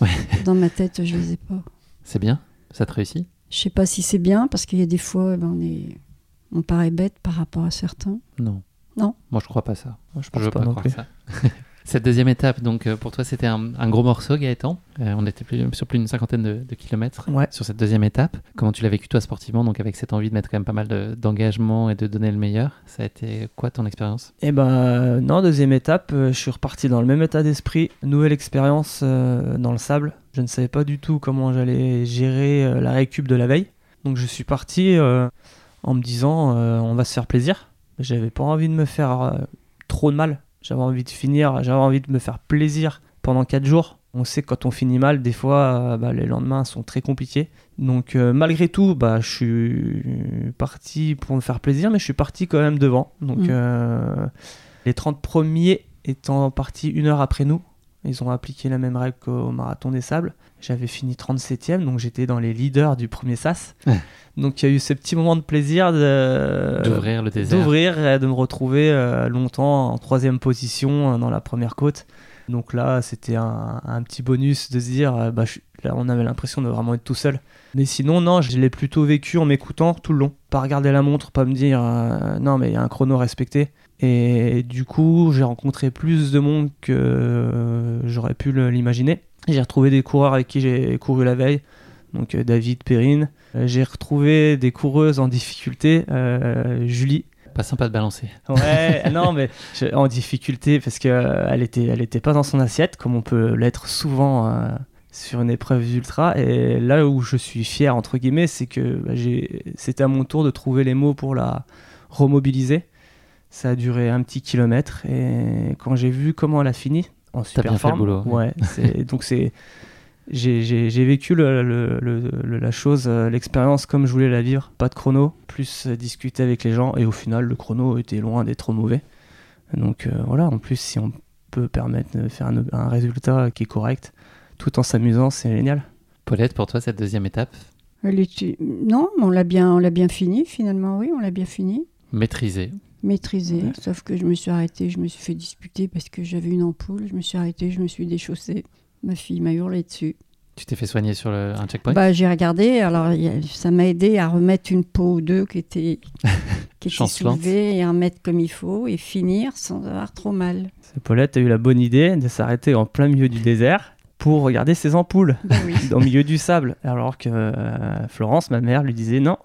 Ouais. Dans ma tête, je les ai pas. C'est bien? Ça te réussit? Je sais pas si c'est bien, parce qu'il y a des fois, eh ben, on, est... on paraît bête par rapport à certains. Non. Non. Moi, je crois pas ça. Moi, je pense veux pas, pas, non croire plus. ça. Cette deuxième étape, donc euh, pour toi, c'était un, un gros morceau, Gaëtan. Euh, on était plus, sur plus d'une cinquantaine de, de kilomètres Ouais. sur cette deuxième étape. Comment tu l'as vécu toi sportivement, donc avec cette envie de mettre quand même pas mal de- d'engagement et de donner le meilleur Ça a été quoi ton expérience? Eh ben non, deuxième étape, euh, je suis reparti dans le même état d'esprit, nouvelle expérience euh, dans le sable. Je ne savais pas du tout comment j'allais gérer euh, la récup de la veille. Donc je suis parti en me disant on va se faire plaisir. J'avais pas envie de me faire trop de mal. J'avais envie de finir, j'avais envie de me faire plaisir pendant 4 jours. On sait que quand on finit mal, des fois, euh, bah, les lendemains sont très compliqués. Donc euh, malgré tout, bah, je suis parti pour me faire plaisir, mais je suis parti quand même devant. Donc Mm. euh, les 30 premiers étant partis une heure après nous, ils ont appliqué la même règle qu'au marathon des sables. J'avais fini 37e, donc j'étais dans les leaders du premier sas. Donc il y a eu ce petit moment de plaisir de- D'ouvrir le désert d'ouvrir et de me retrouver euh, longtemps en troisième position euh, dans la première côte. Donc là, c'était un, un petit bonus de se dire, euh, bah, je là, on avait l'impression de vraiment être tout seul. Mais sinon, non, je l'ai plutôt vécu en m'écoutant tout le long. Pas regarder la montre, pas me dire, euh, non, mais il y a un chrono respecté. Et du coup, j'ai rencontré plus de monde que euh, j'aurais pu l'imaginer. J'ai retrouvé des coureurs avec qui j'ai couru la veille, donc euh, David Perrine. Euh, J'ai retrouvé des coureuses en difficulté, euh, Julie, Pas sympa de balancer. Ouais, non, mais je- en difficulté parce que euh, elle était, elle était pas dans son assiette comme on peut l'être souvent euh, sur une épreuve d'ultra. Et là où je suis fier entre guillemets, c'est que bah, j'ai, c'était à mon tour de trouver les mots pour la remobiliser. Ça a duré un petit kilomètre et quand j'ai vu comment elle a fini en super bien fait le forme, boulot, ouais. c'est, donc c'est j'ai, j'ai- j'ai vécu le- le- le- le- la chose, euh, l'expérience comme je voulais la vivre. Pas de chrono, plus discuter avec les gens. Et au final, le chrono était loin d'être trop mauvais. Donc euh, voilà, en plus, si on peut permettre de faire un, un résultat qui est correct, tout en s'amusant, c'est génial. Paulette, pour toi, cette deuxième étape, Elle est- Non, mais on l'a bien, on l'a bien fini, finalement, oui, on l'a bien fini. Maîtrisée. Maîtrisé, Ouais. sauf que je me suis arrêtée, je me suis fait disputer parce que j'avais une ampoule, je me suis arrêtée, je me suis déchaussée. Ma fille m'a hurlé dessus. Tu t'es fait soigner sur le- un checkpoint? Bah, j'ai regardé, alors a- ça m'a aidé à remettre une peau ou deux qui était, qui était Chancelante. soulevée et à remettre comme il faut et finir sans avoir trop mal. C'est Paulette a eu la bonne idée de s'arrêter en plein milieu du désert pour regarder ses ampoules Bah oui. au milieu du sable. Alors que euh, Florence, ma mère, lui disait non.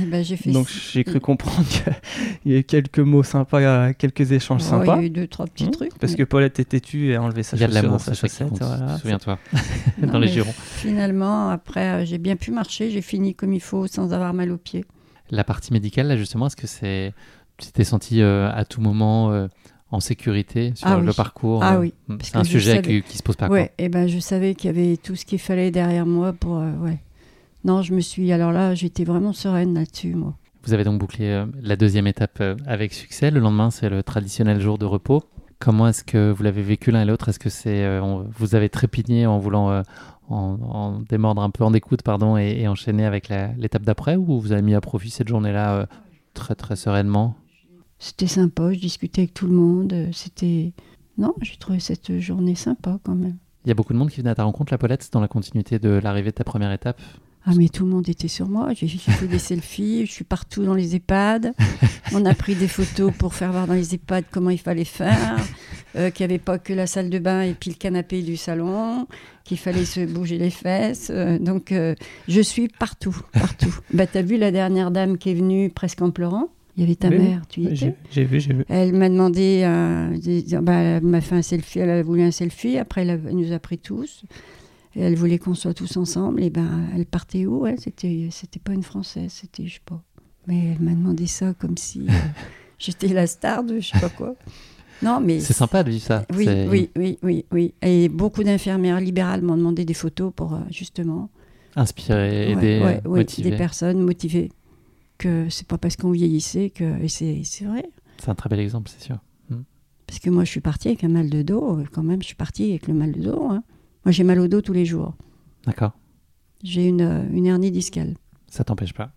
Eh ben, j'ai fait Donc j'ai cru comprendre qu'il y a eu quelques mots sympas, quelques échanges Oh, sympas. Il y a eu deux, trois petits Mmh, trucs. Parce mais que Paulette était têtue et a enlevé sa Il y a de chaussure l'amour, dans sa chaussette. voilà. Souviens-toi. Non, Dans les mais jurons. Finalement, après, euh, j'ai bien pu marcher, j'ai fini comme il faut sans avoir mal aux pieds. La partie médicale, là, justement, est-ce que c'est. Tu t'es senti euh, à tout moment euh, en sécurité sur Ah le oui. parcours Ah euh, oui, hmm, C'est un sujet savais. qui, qui se pose pas. quoi. Ouais, et ben je savais qu'il y avait tout ce qu'il fallait derrière moi pour. euh, ouais. Non, je me suis. Alors là, j'étais vraiment sereine là-dessus, moi. Vous avez donc bouclé euh, la deuxième étape euh, avec succès. Le lendemain, c'est le traditionnel jour de repos. Comment est-ce que vous l'avez vécu l'un et l'autre? Est-ce que c'est on- vous avez trépigné en voulant en, en démordre un peu en découte pardon et, et enchaîner avec l'étape d'après ou vous avez mis à profit cette journée-là très très sereinement? C'était sympa, je discutais avec tout le monde. euh, C'était. Non, j'ai trouvé cette journée sympa quand même. Il y a beaucoup de monde qui venait à ta rencontre, la Paulette, dans la continuité de l'arrivée de ta première étape? Ah, mais tout le monde était sur moi. J'ai j'ai fait des selfies, je suis partout dans les EHPAD. On a pris des photos pour faire voir dans les EHPAD comment il fallait faire. euh, qu'il n'y avait pas que la salle de bain et puis le canapé du salon, qu'il fallait se bouger les fesses. euh, donc, euh, je suis partout, partout. bah, t'as vu la dernière dame qui est venue presque en pleurant? Il y avait ta Oui, mère, tu y étais j'ai vu, j'ai vu. Elle m'a demandé, euh, des- bah, elle m'a fait un selfie, elle a voulu un selfie, après elle, a- elle nous a pris tous. Et elle voulait qu'on soit tous ensemble, et ben elle partait où elle? C'était c'était pas une Française, c'était, je sais pas. Mais elle m'a demandé ça comme si euh, j'étais la star de je sais pas quoi. Non, mais. C'est sympa de vivre ça. Oui, oui, oui, oui, oui. Et beaucoup d'infirmières libérales m'ont demandé des photos pour euh, justement Inspirer, Ouais, aider, ouais, ouais, motiver. des personnes motivées. Que c'est pas parce qu'on vieillissait que. Et c'est c'est vrai. C'est un très bel exemple, c'est sûr. Parce que moi, je suis partie avec un mal de dos. euh, Quand même, je suis partie avec le mal de dos. hein. Moi, j'ai mal au dos tous les jours. D'accord. J'ai une, euh, une hernie discale. Ça t'empêche pas?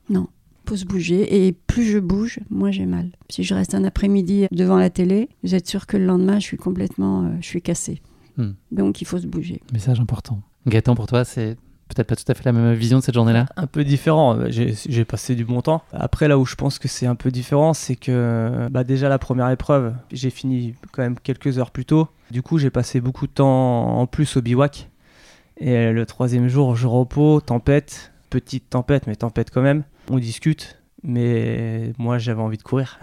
faut se bouger et plus je bouge, moins j'ai mal. Si je reste un après-midi devant la télé, vous êtes sûr que le lendemain, je suis complètement, euh, je suis cassée. Hmm. Donc il faut se bouger. Message important. Gaëtan, pour toi, c'est peut-être pas tout à fait la même vision de cette journée-là Un peu différent, j'ai passé du bon temps. Après, là où je pense que c'est un peu différent, c'est que bah, déjà la première épreuve, j'ai fini quand même quelques heures plus tôt. Du coup, j'ai passé beaucoup de temps en plus au bivouac. Et le troisième jour, je repos, tempête, petite tempête, mais tempête quand même. On discute, mais moi j'avais envie de courir.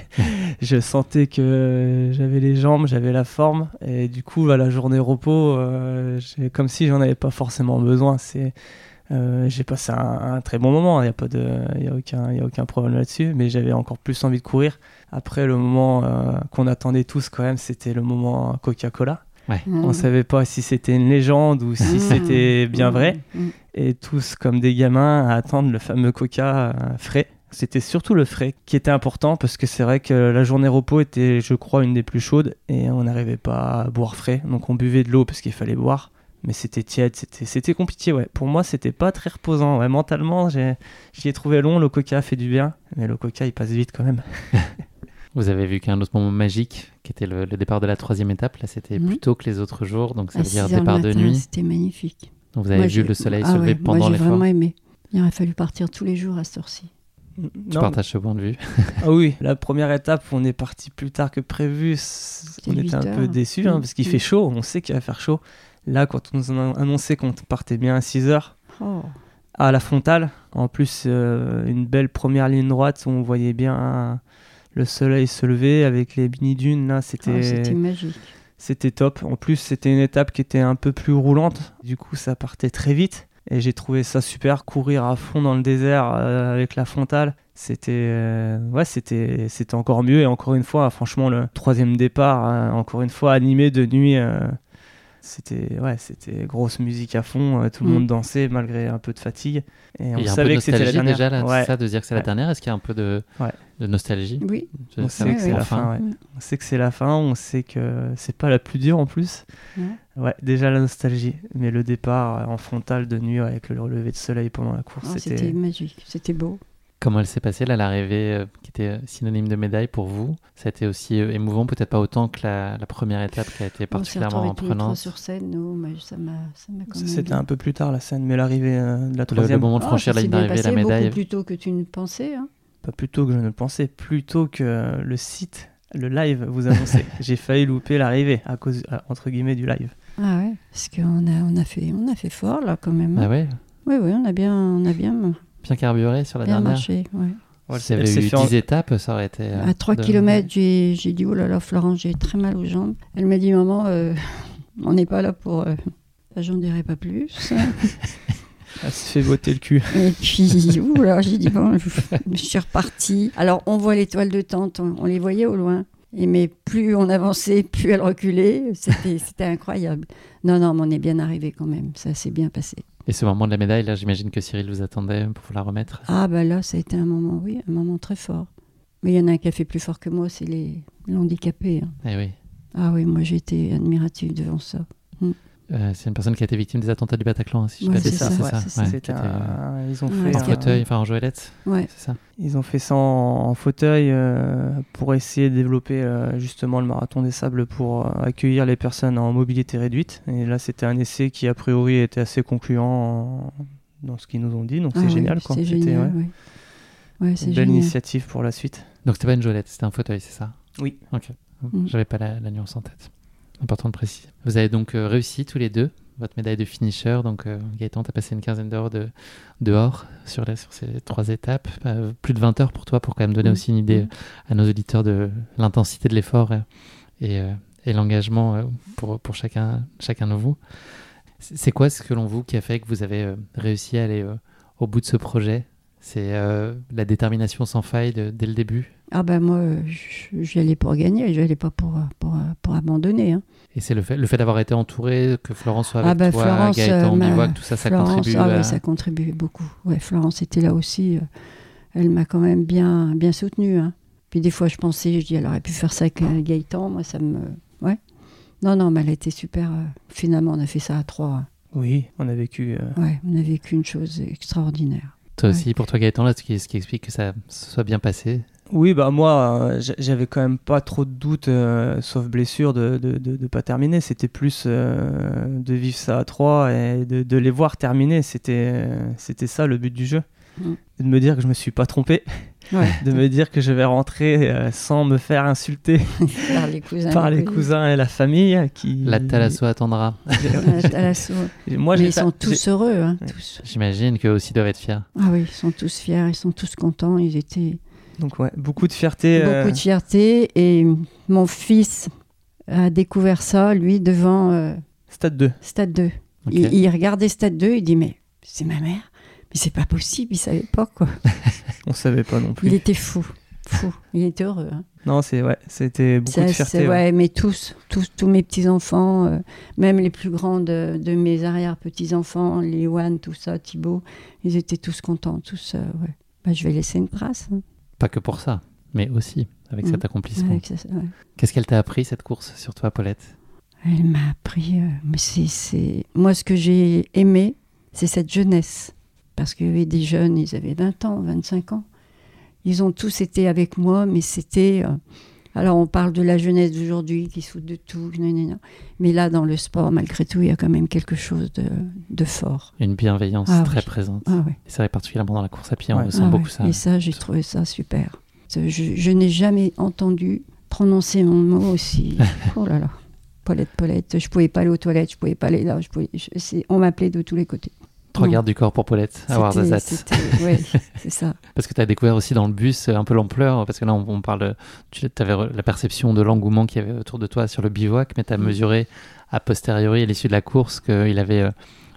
je sentais que j'avais les jambes, j'avais la forme, et du coup, à la journée repos, euh, comme si j'en avais pas forcément besoin. C'est euh, j'ai passé un, un très bon moment, il n'y a, pas de- y a, aucun, y a aucun problème là-dessus, mais j'avais encore plus envie de courir. Après, le moment euh, qu'on attendait tous quand même, c'était le moment Coca-Cola. Mmh. On savait pas si c'était une légende ou si Mmh. c'était bien Mmh. vrai. Mmh. Et tous, comme des gamins, à attendre le fameux Coca euh, frais. C'était surtout le frais qui était important parce que c'est vrai que la journée repos était, je crois, une des plus chaudes et on n'arrivait pas à boire frais. Donc on buvait de l'eau parce qu'il fallait boire. Mais c'était tiède, c'était, c'était compliqué, ouais. Pour moi, c'était pas très reposant. Ouais. Mentalement, j'ai, j'y ai trouvé long. Le coca fait du bien, mais le coca, il passe vite quand même. Vous avez vu qu'un autre moment magique, qui était le, le départ de la troisième étape, là c'était Mhm. plus tôt que les autres jours, donc ça À veut dire 6 heures le départ de nuit. C'était magnifique. Donc vous avez Moi, vu j'ai- le soleil Ah se lever ouais, pendant Moi, j'ai l'effort. vraiment aimé. Il aurait fallu partir tous les jours à cette heure-ci. Tu Non, partages ce point de vue. Ah oui, la première étape, on est parti plus tard que prévu. On était un peu déçus hein, parce qu'il mm. fait chaud. On sait qu'il va faire chaud. Là, quand on nous a annoncé qu'on partait bien à 6 heures Oh. à la frontale, en plus, euh, une belle première ligne droite où on voyait bien le soleil se lever avec les mini-dunes. Là, Oh, c'était C'était magique. c'était top. En plus, c'était une étape qui était un peu plus roulante. Du coup, ça partait très vite. Et j'ai trouvé ça super. Courir à fond dans le désert euh, avec la frontale, c'était euh, ouais, c'était c'était encore mieux. Et encore une fois, franchement, le troisième départ, euh, encore une fois, animé de nuit. euh, c'était ouais, c'était grosse musique à fond. euh, tout le Mm. monde dansait malgré un peu de fatigue. Et on savait que c'était la dernière. déjà là, Ouais. c'est ça, de dire que c'est la dernière. Est-ce qu'il y a un peu de, Ouais. De nostalgie Oui. Je- On sait que c'est la fin. ouais. Mm. On sait que c'est la fin, on sait que c'est pas la plus dure en plus. Ouais. Ouais, déjà la nostalgie. Mais le départ euh, en frontale de nuit avec le relevé de soleil pendant la course, Oh, c'était. C'était magique. C'était beau. Comment elle s'est passée là, l'arrivée euh, qui était synonyme de médaille pour vous? Ça a été aussi euh, émouvant, peut-être pas autant que la, la première étape qui a été particulièrement prenante. sur scène. nous, mais ça m'a ça m'a quand Ça, même C'était un peu plus tard la scène, mais l'arrivée euh, de la Le, le troisième, moment de Ah, franchir ça la ligne d'arrivée, la médaille. Beaucoup plus tôt que tu ne pensais. hein. Pas plus tôt que je ne le pensais, plus tôt que le site, le live vous annonçait. J'ai failli louper l'arrivée à cause, entre guillemets, du live. Ah ouais, parce qu'on a, on a, fait, on a fait fort là quand même. Ah ouais? Oui, oui, on a bien, on a bien, Bien carburé sur la bien dernière. marché. ouais. Ouais, S'il y elle avait s'est eu fait en- 10 étapes, ça aurait été. euh, À 3 de- km, j'ai j'ai dit, oh là là, Florence, j'ai très mal aux jambes. Elle m'a dit, maman, euh, on n'est pas là pour... euh, enfin, J'en dirai pas plus. Elle s'est fait botter le cul. Et puis, ouh là, j'ai dit, bon, je, suis repartie. Alors, on voit les toiles de tente, on, on les voyait au loin. Et mais plus on avançait, plus elles reculaient. C'était incroyable. Non, non, mais on est bien arrivé quand même. Ça s'est bien passé. Et ce moment de la médaille, là, j'imagine que Cyril vous attendait pour vous la remettre. Ah, bah là, ça a été un moment, oui, un moment très fort. Mais il y en a un qui a fait plus fort que moi, c'est les, handicapés. hein. Eh oui. Ah oui, moi, j'étais admirative devant ça. Euh, c'est une personne qui a été victime des attentats du Bataclan, hein, si je Ouais, c'est ça, ouais, était, euh, un- Ils ont Ouais, fait en fauteuil, enfin en joëlette, Ouais. c'est ça. Ils ont fait ça en, en fauteuil euh, pour essayer de développer euh, justement le marathon des sables pour euh, accueillir les personnes en mobilité réduite. Et là, c'était un essai qui a priori était assez concluant en- dans ce qu'ils nous ont dit, donc Ah c'est génial. quoi. C'est C'était, génial, ouais, ouais. Ouais, c'est une belle génial. initiative pour la suite. Donc c'était pas une joëlette, c'était un fauteuil, c'est ça? Oui. Ok. Mm. J'avais pas la, la nuance en tête. Important de préciser. Vous avez donc euh, réussi tous les deux votre médaille de finisher. Donc euh, Gaëtan, tu as passé une quinzaine d'heures de, dehors sur, la- sur ces trois étapes. Euh, plus de 20 heures pour toi, pour quand même donner Mm. aussi une idée Mm. à nos auditeurs de l'intensité de l'effort et, euh, et l'engagement pour, pour chacun, chacun de vous. C'est quoi, selon vous, qui a fait que vous avez réussi à aller au bout de ce projet? C'est euh, la détermination sans faille de- dès le début. Ah ben moi, j'y allais pour gagner, j'y allais pas pour, pour, pour abandonner. hein. Et c'est le fait, le fait d'avoir été entouré, que Florence soit avec ah ben toi, Florence, Gaëtan, euh, ma- Bivouac, tout ça, ça Florence, contribue ah à... ouais, ça contribue beaucoup. Ouais, Florence était là aussi. euh, elle m'a quand même bien, bien soutenue. hein. Puis des fois, je pensais, je dis, elle aurait pu faire ça avec euh, Gaëtan. Moi, ça me... Ouais. Non, non, mais elle a été super. Finalement, on a fait ça à trois. hein. Oui, on a vécu. euh, Ouais, on a vécu une chose extraordinaire. Toi Ouais. aussi, pour toi Gaëtan, là, ce qui, ce qui explique que ça se soit bien passé. Oui, bah moi, euh, j'avais quand même pas trop de doutes, euh, sauf blessure, de de, de, de pas terminer. C'était plus euh, de vivre ça à trois et de, de les voir terminer. C'était c'était ça le but du jeu. Mm. Et de me dire que je me suis pas trompé, Ouais, de me dire que je vais rentrer euh, sans me faire insulter par les cousins. par les connus. cousins et la famille qui. La Thalasso attendra. Thalasso. Moi, Mais ils sont tous heureux. hein, tous. J'imagine qu'eux aussi doivent être fiers. Ah oui, ils sont tous fiers, ils sont tous contents. Ils étaient Donc ouais, beaucoup de fierté. euh, beaucoup de fierté. Et mon fils a découvert ça, lui, devant euh, Stade 2. Stade 2. Ok. Il, il regardait Stade 2, il dit Mais c'est ma mère Mais c'est pas possible, il savait pas quoi. On savait pas non plus. Il était fou, fou. Il était heureux. hein. Non, c'est ouais, c'était beaucoup de fierté. ouais. ouais, mais tous, tous, tous mes petits-enfants, euh, même les plus grands de, de mes arrière-petits-enfants, Léoane, tout ça, Thibaut, ils étaient tous contents, tous. euh, ouais. Bah, je vais laisser une trace hein, Pas que pour ça, mais aussi avec cet accomplissement. ça, ouais. Qu'est-ce qu'elle t'a appris cette course sur toi, Paulette? Elle m'a appris. euh, mais c'est, c'est... Moi, ce que j'ai aimé, c'est cette jeunesse. Parce qu'il y avait des jeunes, ils avaient 20 ans, 25 ans. Ils ont tous été avec moi, mais c'était. euh, Alors, on parle de la jeunesse d'aujourd'hui qui se fout de tout, mais là, dans le sport, malgré tout, il y a quand même quelque chose de, de fort. Une bienveillance Ah très oui. présente. Ah ouais. Et c'est vrai, particulièrement dans la course à pied, on ressent Ah beaucoup ça. Et ça, j'ai trouvé ça super. Je, je n'ai jamais entendu prononcer mon mot aussi. oh là là. Paulette, Paulette. Je pouvais pas aller aux toilettes, je pouvais pas aller là. Je pouvais, je- c'est- on m'appelait de tous les côtés. Trois gardes du corps pour Paulette, à Warzazat. ouais, c'est ça. Parce que tu as découvert aussi dans le bus euh, un peu l'ampleur, parce que là on, on parle, tu avais la perception de l'engouement qu'il y avait autour de toi sur le bivouac, mais tu as Mm. mesuré a posteriori à l'issue de la course qu'il avait euh,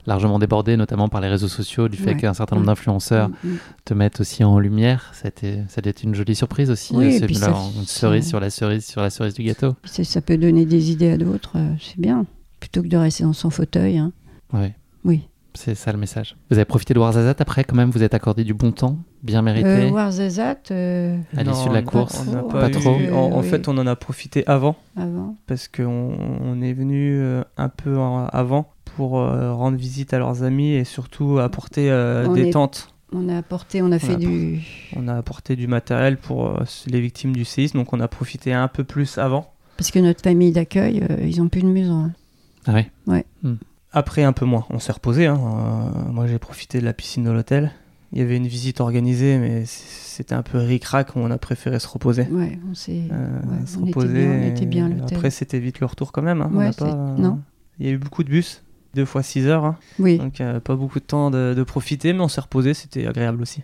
largement débordé, notamment par les réseaux sociaux, du fait Ouais. qu'un certain nombre Ouais. d'influenceurs Mm, mm. te mettent aussi en lumière. Ça a été, ça a été une jolie surprise aussi, Oui, euh, une, ça- une cerise sur la cerise sur la cerise du gâteau. Ça peut donner des idées à d'autres, euh, c'est bien. Plutôt que de rester dans son fauteuil. hein. Ouais. Oui. C'est ça le message. Vous avez profité de Warzazat après quand même, vous êtes accordé du bon temps, bien mérité. Euh, Warzazat, euh, À l'issue de la course, on n'a Pas pas, trop. eu- En, en Oui. fait, on en a profité avant avant. parce qu'on on est venu euh, un peu avant pour euh, rendre visite à leurs amis et surtout apporter euh, des est- tentes. On a apporté, on a fait a du. On a apporté du matériel pour euh, les victimes du séisme, donc on a profité un peu plus avant. Parce que notre famille d'accueil, euh, ils ont plus de maison. hein. Ah ouais. Après, un peu moins. On s'est reposé. hein. Euh, moi, j'ai profité de la piscine de l'hôtel. Il y avait une visite organisée, mais c'était un peu ric-rac. On a préféré se reposer. Ouais, on s'est. Euh, ouais, se on, était bien, on était bien à et l'hôtel. Après, c'était vite le retour quand même. hein. Ouais, pas- non. Il y a eu beaucoup de bus, deux fois 6 heures. hein. Oui. Donc, euh, pas beaucoup de temps de, de profiter, mais on s'est reposé. C'était agréable aussi.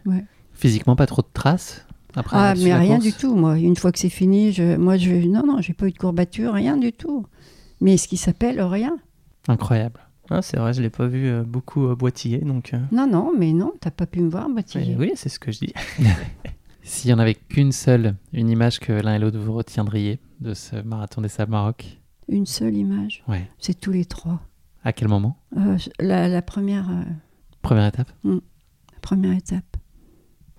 Physiquement, pas trop de traces après Ah, mais rien course du tout, moi. Une fois que c'est fini, je, moi, je, non, non, j'ai pas eu de courbature, rien du tout. Mais ce qui s'appelle rien. Incroyable. Ah, c'est vrai, je l'ai pas vu euh, beaucoup euh, boitiller. Donc, euh, Non, non, mais non, t'as pas pu me voir, mais oui, c'est ce que je dis. S'il y en avait qu'une seule, une image que l'un et l'autre vous retiendriez de ce marathon des Sables Maroc, Une seule image, ouais. c'est tous les trois. À quel moment? Euh, la, la première, euh, Première étape la première étape,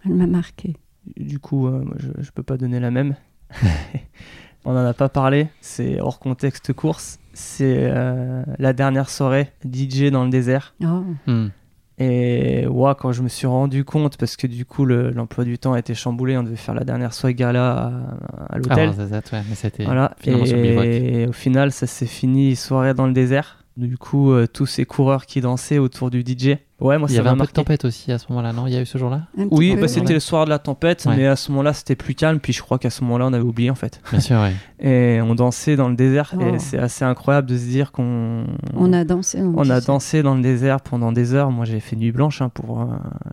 elle m'a marqué. Du coup, euh, moi, je, je peux pas donner la même. On n'en a pas parlé, c'est hors contexte course. C'est euh, la dernière soirée DJ dans le désert. Oh, Hmm. Et ouais, quand je me suis rendu compte, parce que du coup le- l'emploi du temps a été chamboulé, on devait faire la dernière soirée gala à, à Ah, l'hôtel. Warzazat, ouais, mais c'était voilà. finalement sur le bivouac. Et au final, ça s'est fini soirée dans le désert. Du coup, euh, tous ces coureurs qui dansaient autour du DJ. Ouais, moi Il y ça avait un peu de tempête aussi à ce moment-là, non? Il y a eu ce jour-là? Oui, bah, c'était le soir de la tempête, Ouais. mais à ce moment-là, c'était plus calme. Puis je crois qu'à ce moment-là, on avait oublié en fait. Bien sûr, ouais. Et on dansait dans le désert. Oh. Et c'est assez incroyable de se dire qu'on On a dansé. on on a dansé dans le désert pendant des heures. Moi, j'ai fait nuit blanche hein, pour. euh,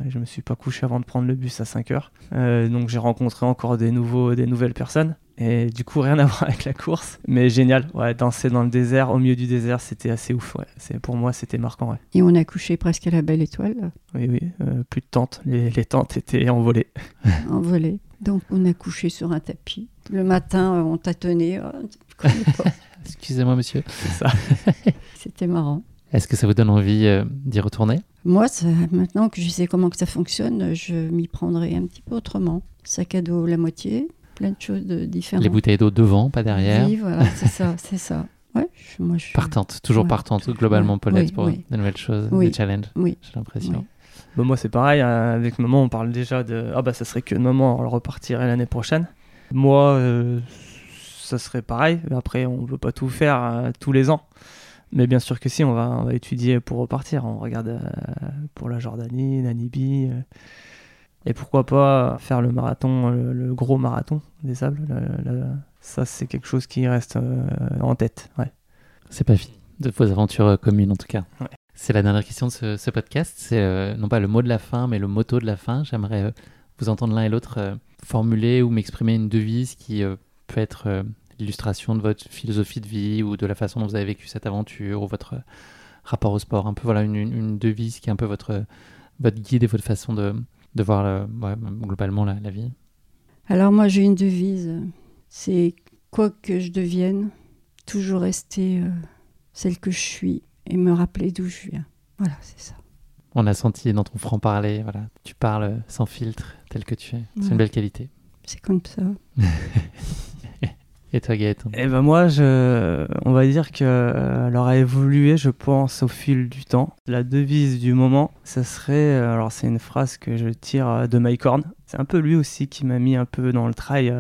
je me suis pas couché avant de prendre le bus à 5 heures. Euh, donc, j'ai rencontré encore des nouveaux, des nouvelles personnes. Et du coup, rien à voir avec la course. Mais génial. Ouais, danser dans le désert, au milieu du désert, c'était assez ouf. Ouais. C'est, pour moi, c'était marquant. Ouais. Et on a couché presque à la belle étoile, là, Oui, oui. euh, plus de tentes. Les, les tentes étaient envolées. envolée. Donc on a couché sur un tapis. Le matin, euh, on tâtonnait. oh, pas. Excusez-moi, monsieur. C'est ça. C'était marrant. Est-ce que ça vous donne envie euh, d'y retourner? Moi, ça- maintenant que je sais comment que ça fonctionne, je m'y prendrai un petit peu autrement. Sac à dos la moitié, plein de choses de différentes. Les bouteilles d'eau devant, pas derrière. Oui, voilà, c'est ça, c'est ça. Ouais, je- moi je. Partante, toujours Ouais. partante, globalement. Paulette, Oui, pour oui. de nouvelles choses, Oui. des challenges, Oui. j'ai l'impression. Oui. Bah, moi, c'est pareil. euh, Avec maman, on parle déjà de. Ah, bah, ça serait que maman, elle repartirait l'année prochaine. Moi, euh, ça serait pareil. Après, on veut pas tout faire euh, tous les ans. Mais bien sûr que si, on va, on va étudier pour repartir. On regarde euh, pour la Jordanie, Namibie. Et pourquoi pas faire le marathon, le, le gros marathon des sables. le- le- ça, c'est quelque chose qui reste euh, en tête. Ouais. C'est pas fini de vos aventures euh, communes en tout cas. Ouais. C'est la dernière question de ce, ce podcast. C'est euh, non pas le mot de la fin, mais le motto de la fin. J'aimerais euh, vous entendre l'un et l'autre formuler ou m'exprimer une devise qui peut être l'illustration de votre philosophie de vie ou de la façon dont vous avez vécu cette aventure ou votre rapport au sport. Un peu voilà une, une- une devise qui est un peu votre, votre guide et votre façon de, de voir ouais, globalement la, la vie. Alors moi j'ai une devise, c'est quoi que je devienne, toujours rester euh, celle que je suis et me rappeler d'où je viens. Voilà, c'est ça. On a senti dans ton franc-parler, voilà, tu parles sans filtre, tel que tu es. C'est une belle qualité. C'est comme ça. Et toi, Gaëtan? Eh ben moi, je, on va dire que euh, elle aura évolué, je pense, au fil du temps. La devise du moment, ça serait, euh, alors c'est une phrase que je tire euh, de Mike Horn. C'est un peu lui aussi qui m'a mis un peu dans le trail,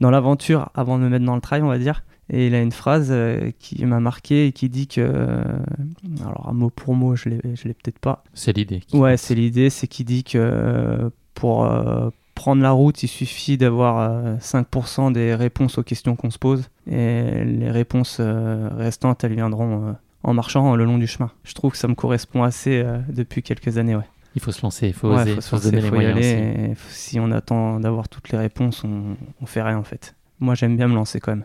dans l'aventure avant de me mettre dans le trail, on va dire. Et il a une phrase qui m'a marqué et qui dit que, alors un mot pour mot, je l'ai, je l'ai peut-être pas. C'est l'idée. qui Ouais, c'est l'idée, c'est qu'il dit que pour prendre la route, il suffit d'avoir euh, 5% des réponses aux questions qu'on se pose. Et les réponses euh, restantes, elles viendront euh, en marchant le long du chemin. Je trouve que ça me correspond assez euh, depuis quelques années. Ouais. Il faut se lancer, il faut Ouais, oser, faut il se faut se lancer, donner les faut moyens aller, si on attend d'avoir toutes les réponses, on, on fait rien en fait. Moi, j'aime bien me lancer quand même.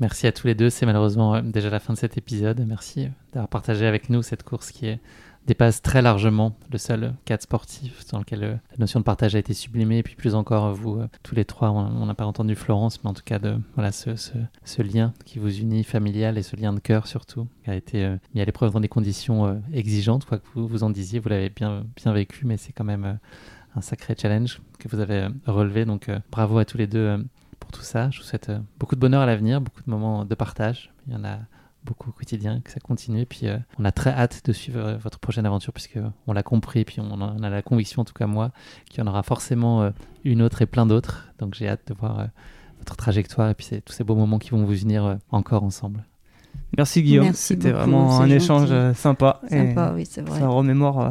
Merci à tous les deux. C'est malheureusement euh, déjà la fin de cet épisode. Merci euh, d'avoir partagé avec nous cette course qui est- dépasse très largement le seul cadre sportif dans lequel euh, la notion de partage a été sublimée. Et puis plus encore, euh, vous, euh, tous les trois, on n'a pas entendu Florence, mais en tout cas, de, voilà, ce, ce- lien qui vous unit familial et ce lien de cœur surtout, a été euh, mis à l'épreuve dans des conditions exigeantes, quoi que vous vous en disiez. Vous l'avez bien, bien vécu, mais c'est quand même un sacré challenge que vous avez relevé. Donc bravo à tous les deux pour tout ça. Je vous souhaite beaucoup de bonheur à l'avenir, beaucoup de moments de partage. Il y en a beaucoup au quotidien, que ça continue. Et puis euh, on a très hâte de suivre euh, votre prochaine aventure puisque on l'a compris, puis on en a la conviction, en tout cas moi, qu'il y en aura forcément euh, une autre et plein d'autres. Donc j'ai hâte de voir euh, votre trajectoire et puis tous ces beaux moments qui vont vous unir euh, encore ensemble. Merci Guillaume, c'était vraiment un gentil. échange sympa. et Sympa, oui, c'est vrai. Ça remémore euh,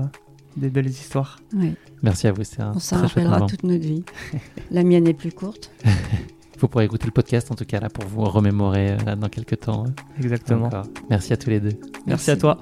des belles histoires. Oui. Merci à vous, c'est un On s'en très chouette rappellera toute notre vie. La mienne est plus courte. Vous pourrez écouter le podcast en tout cas là pour vous remémorer euh, là, dans quelques temps. euh, Exactement. encore. Merci à tous les deux. Merci à toi.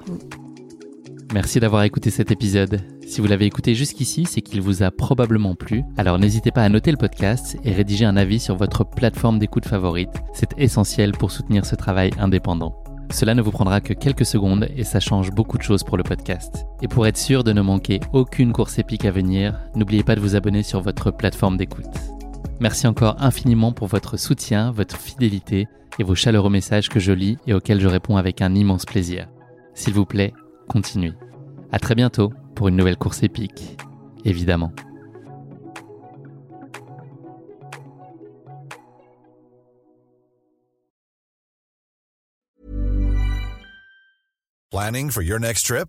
Merci d'avoir écouté cet épisode. Si vous l'avez écouté jusqu'ici, c'est qu'il vous a probablement plu. Alors n'hésitez pas à noter le podcast et rédiger un avis sur votre plateforme d'écoute favorite. C'est essentiel pour soutenir ce travail indépendant. Cela ne vous prendra que quelques secondes et ça change beaucoup de choses pour le podcast. Et pour être sûr de ne manquer aucune course épique à venir, n'oubliez pas de vous abonner sur votre plateforme d'écoute. Merci encore infiniment pour votre soutien, votre fidélité et vos chaleureux messages que je lis et auxquels je réponds avec un immense plaisir. S'il vous plaît, continuez. À très bientôt pour une nouvelle course épique, évidemment. Planning for your next trip?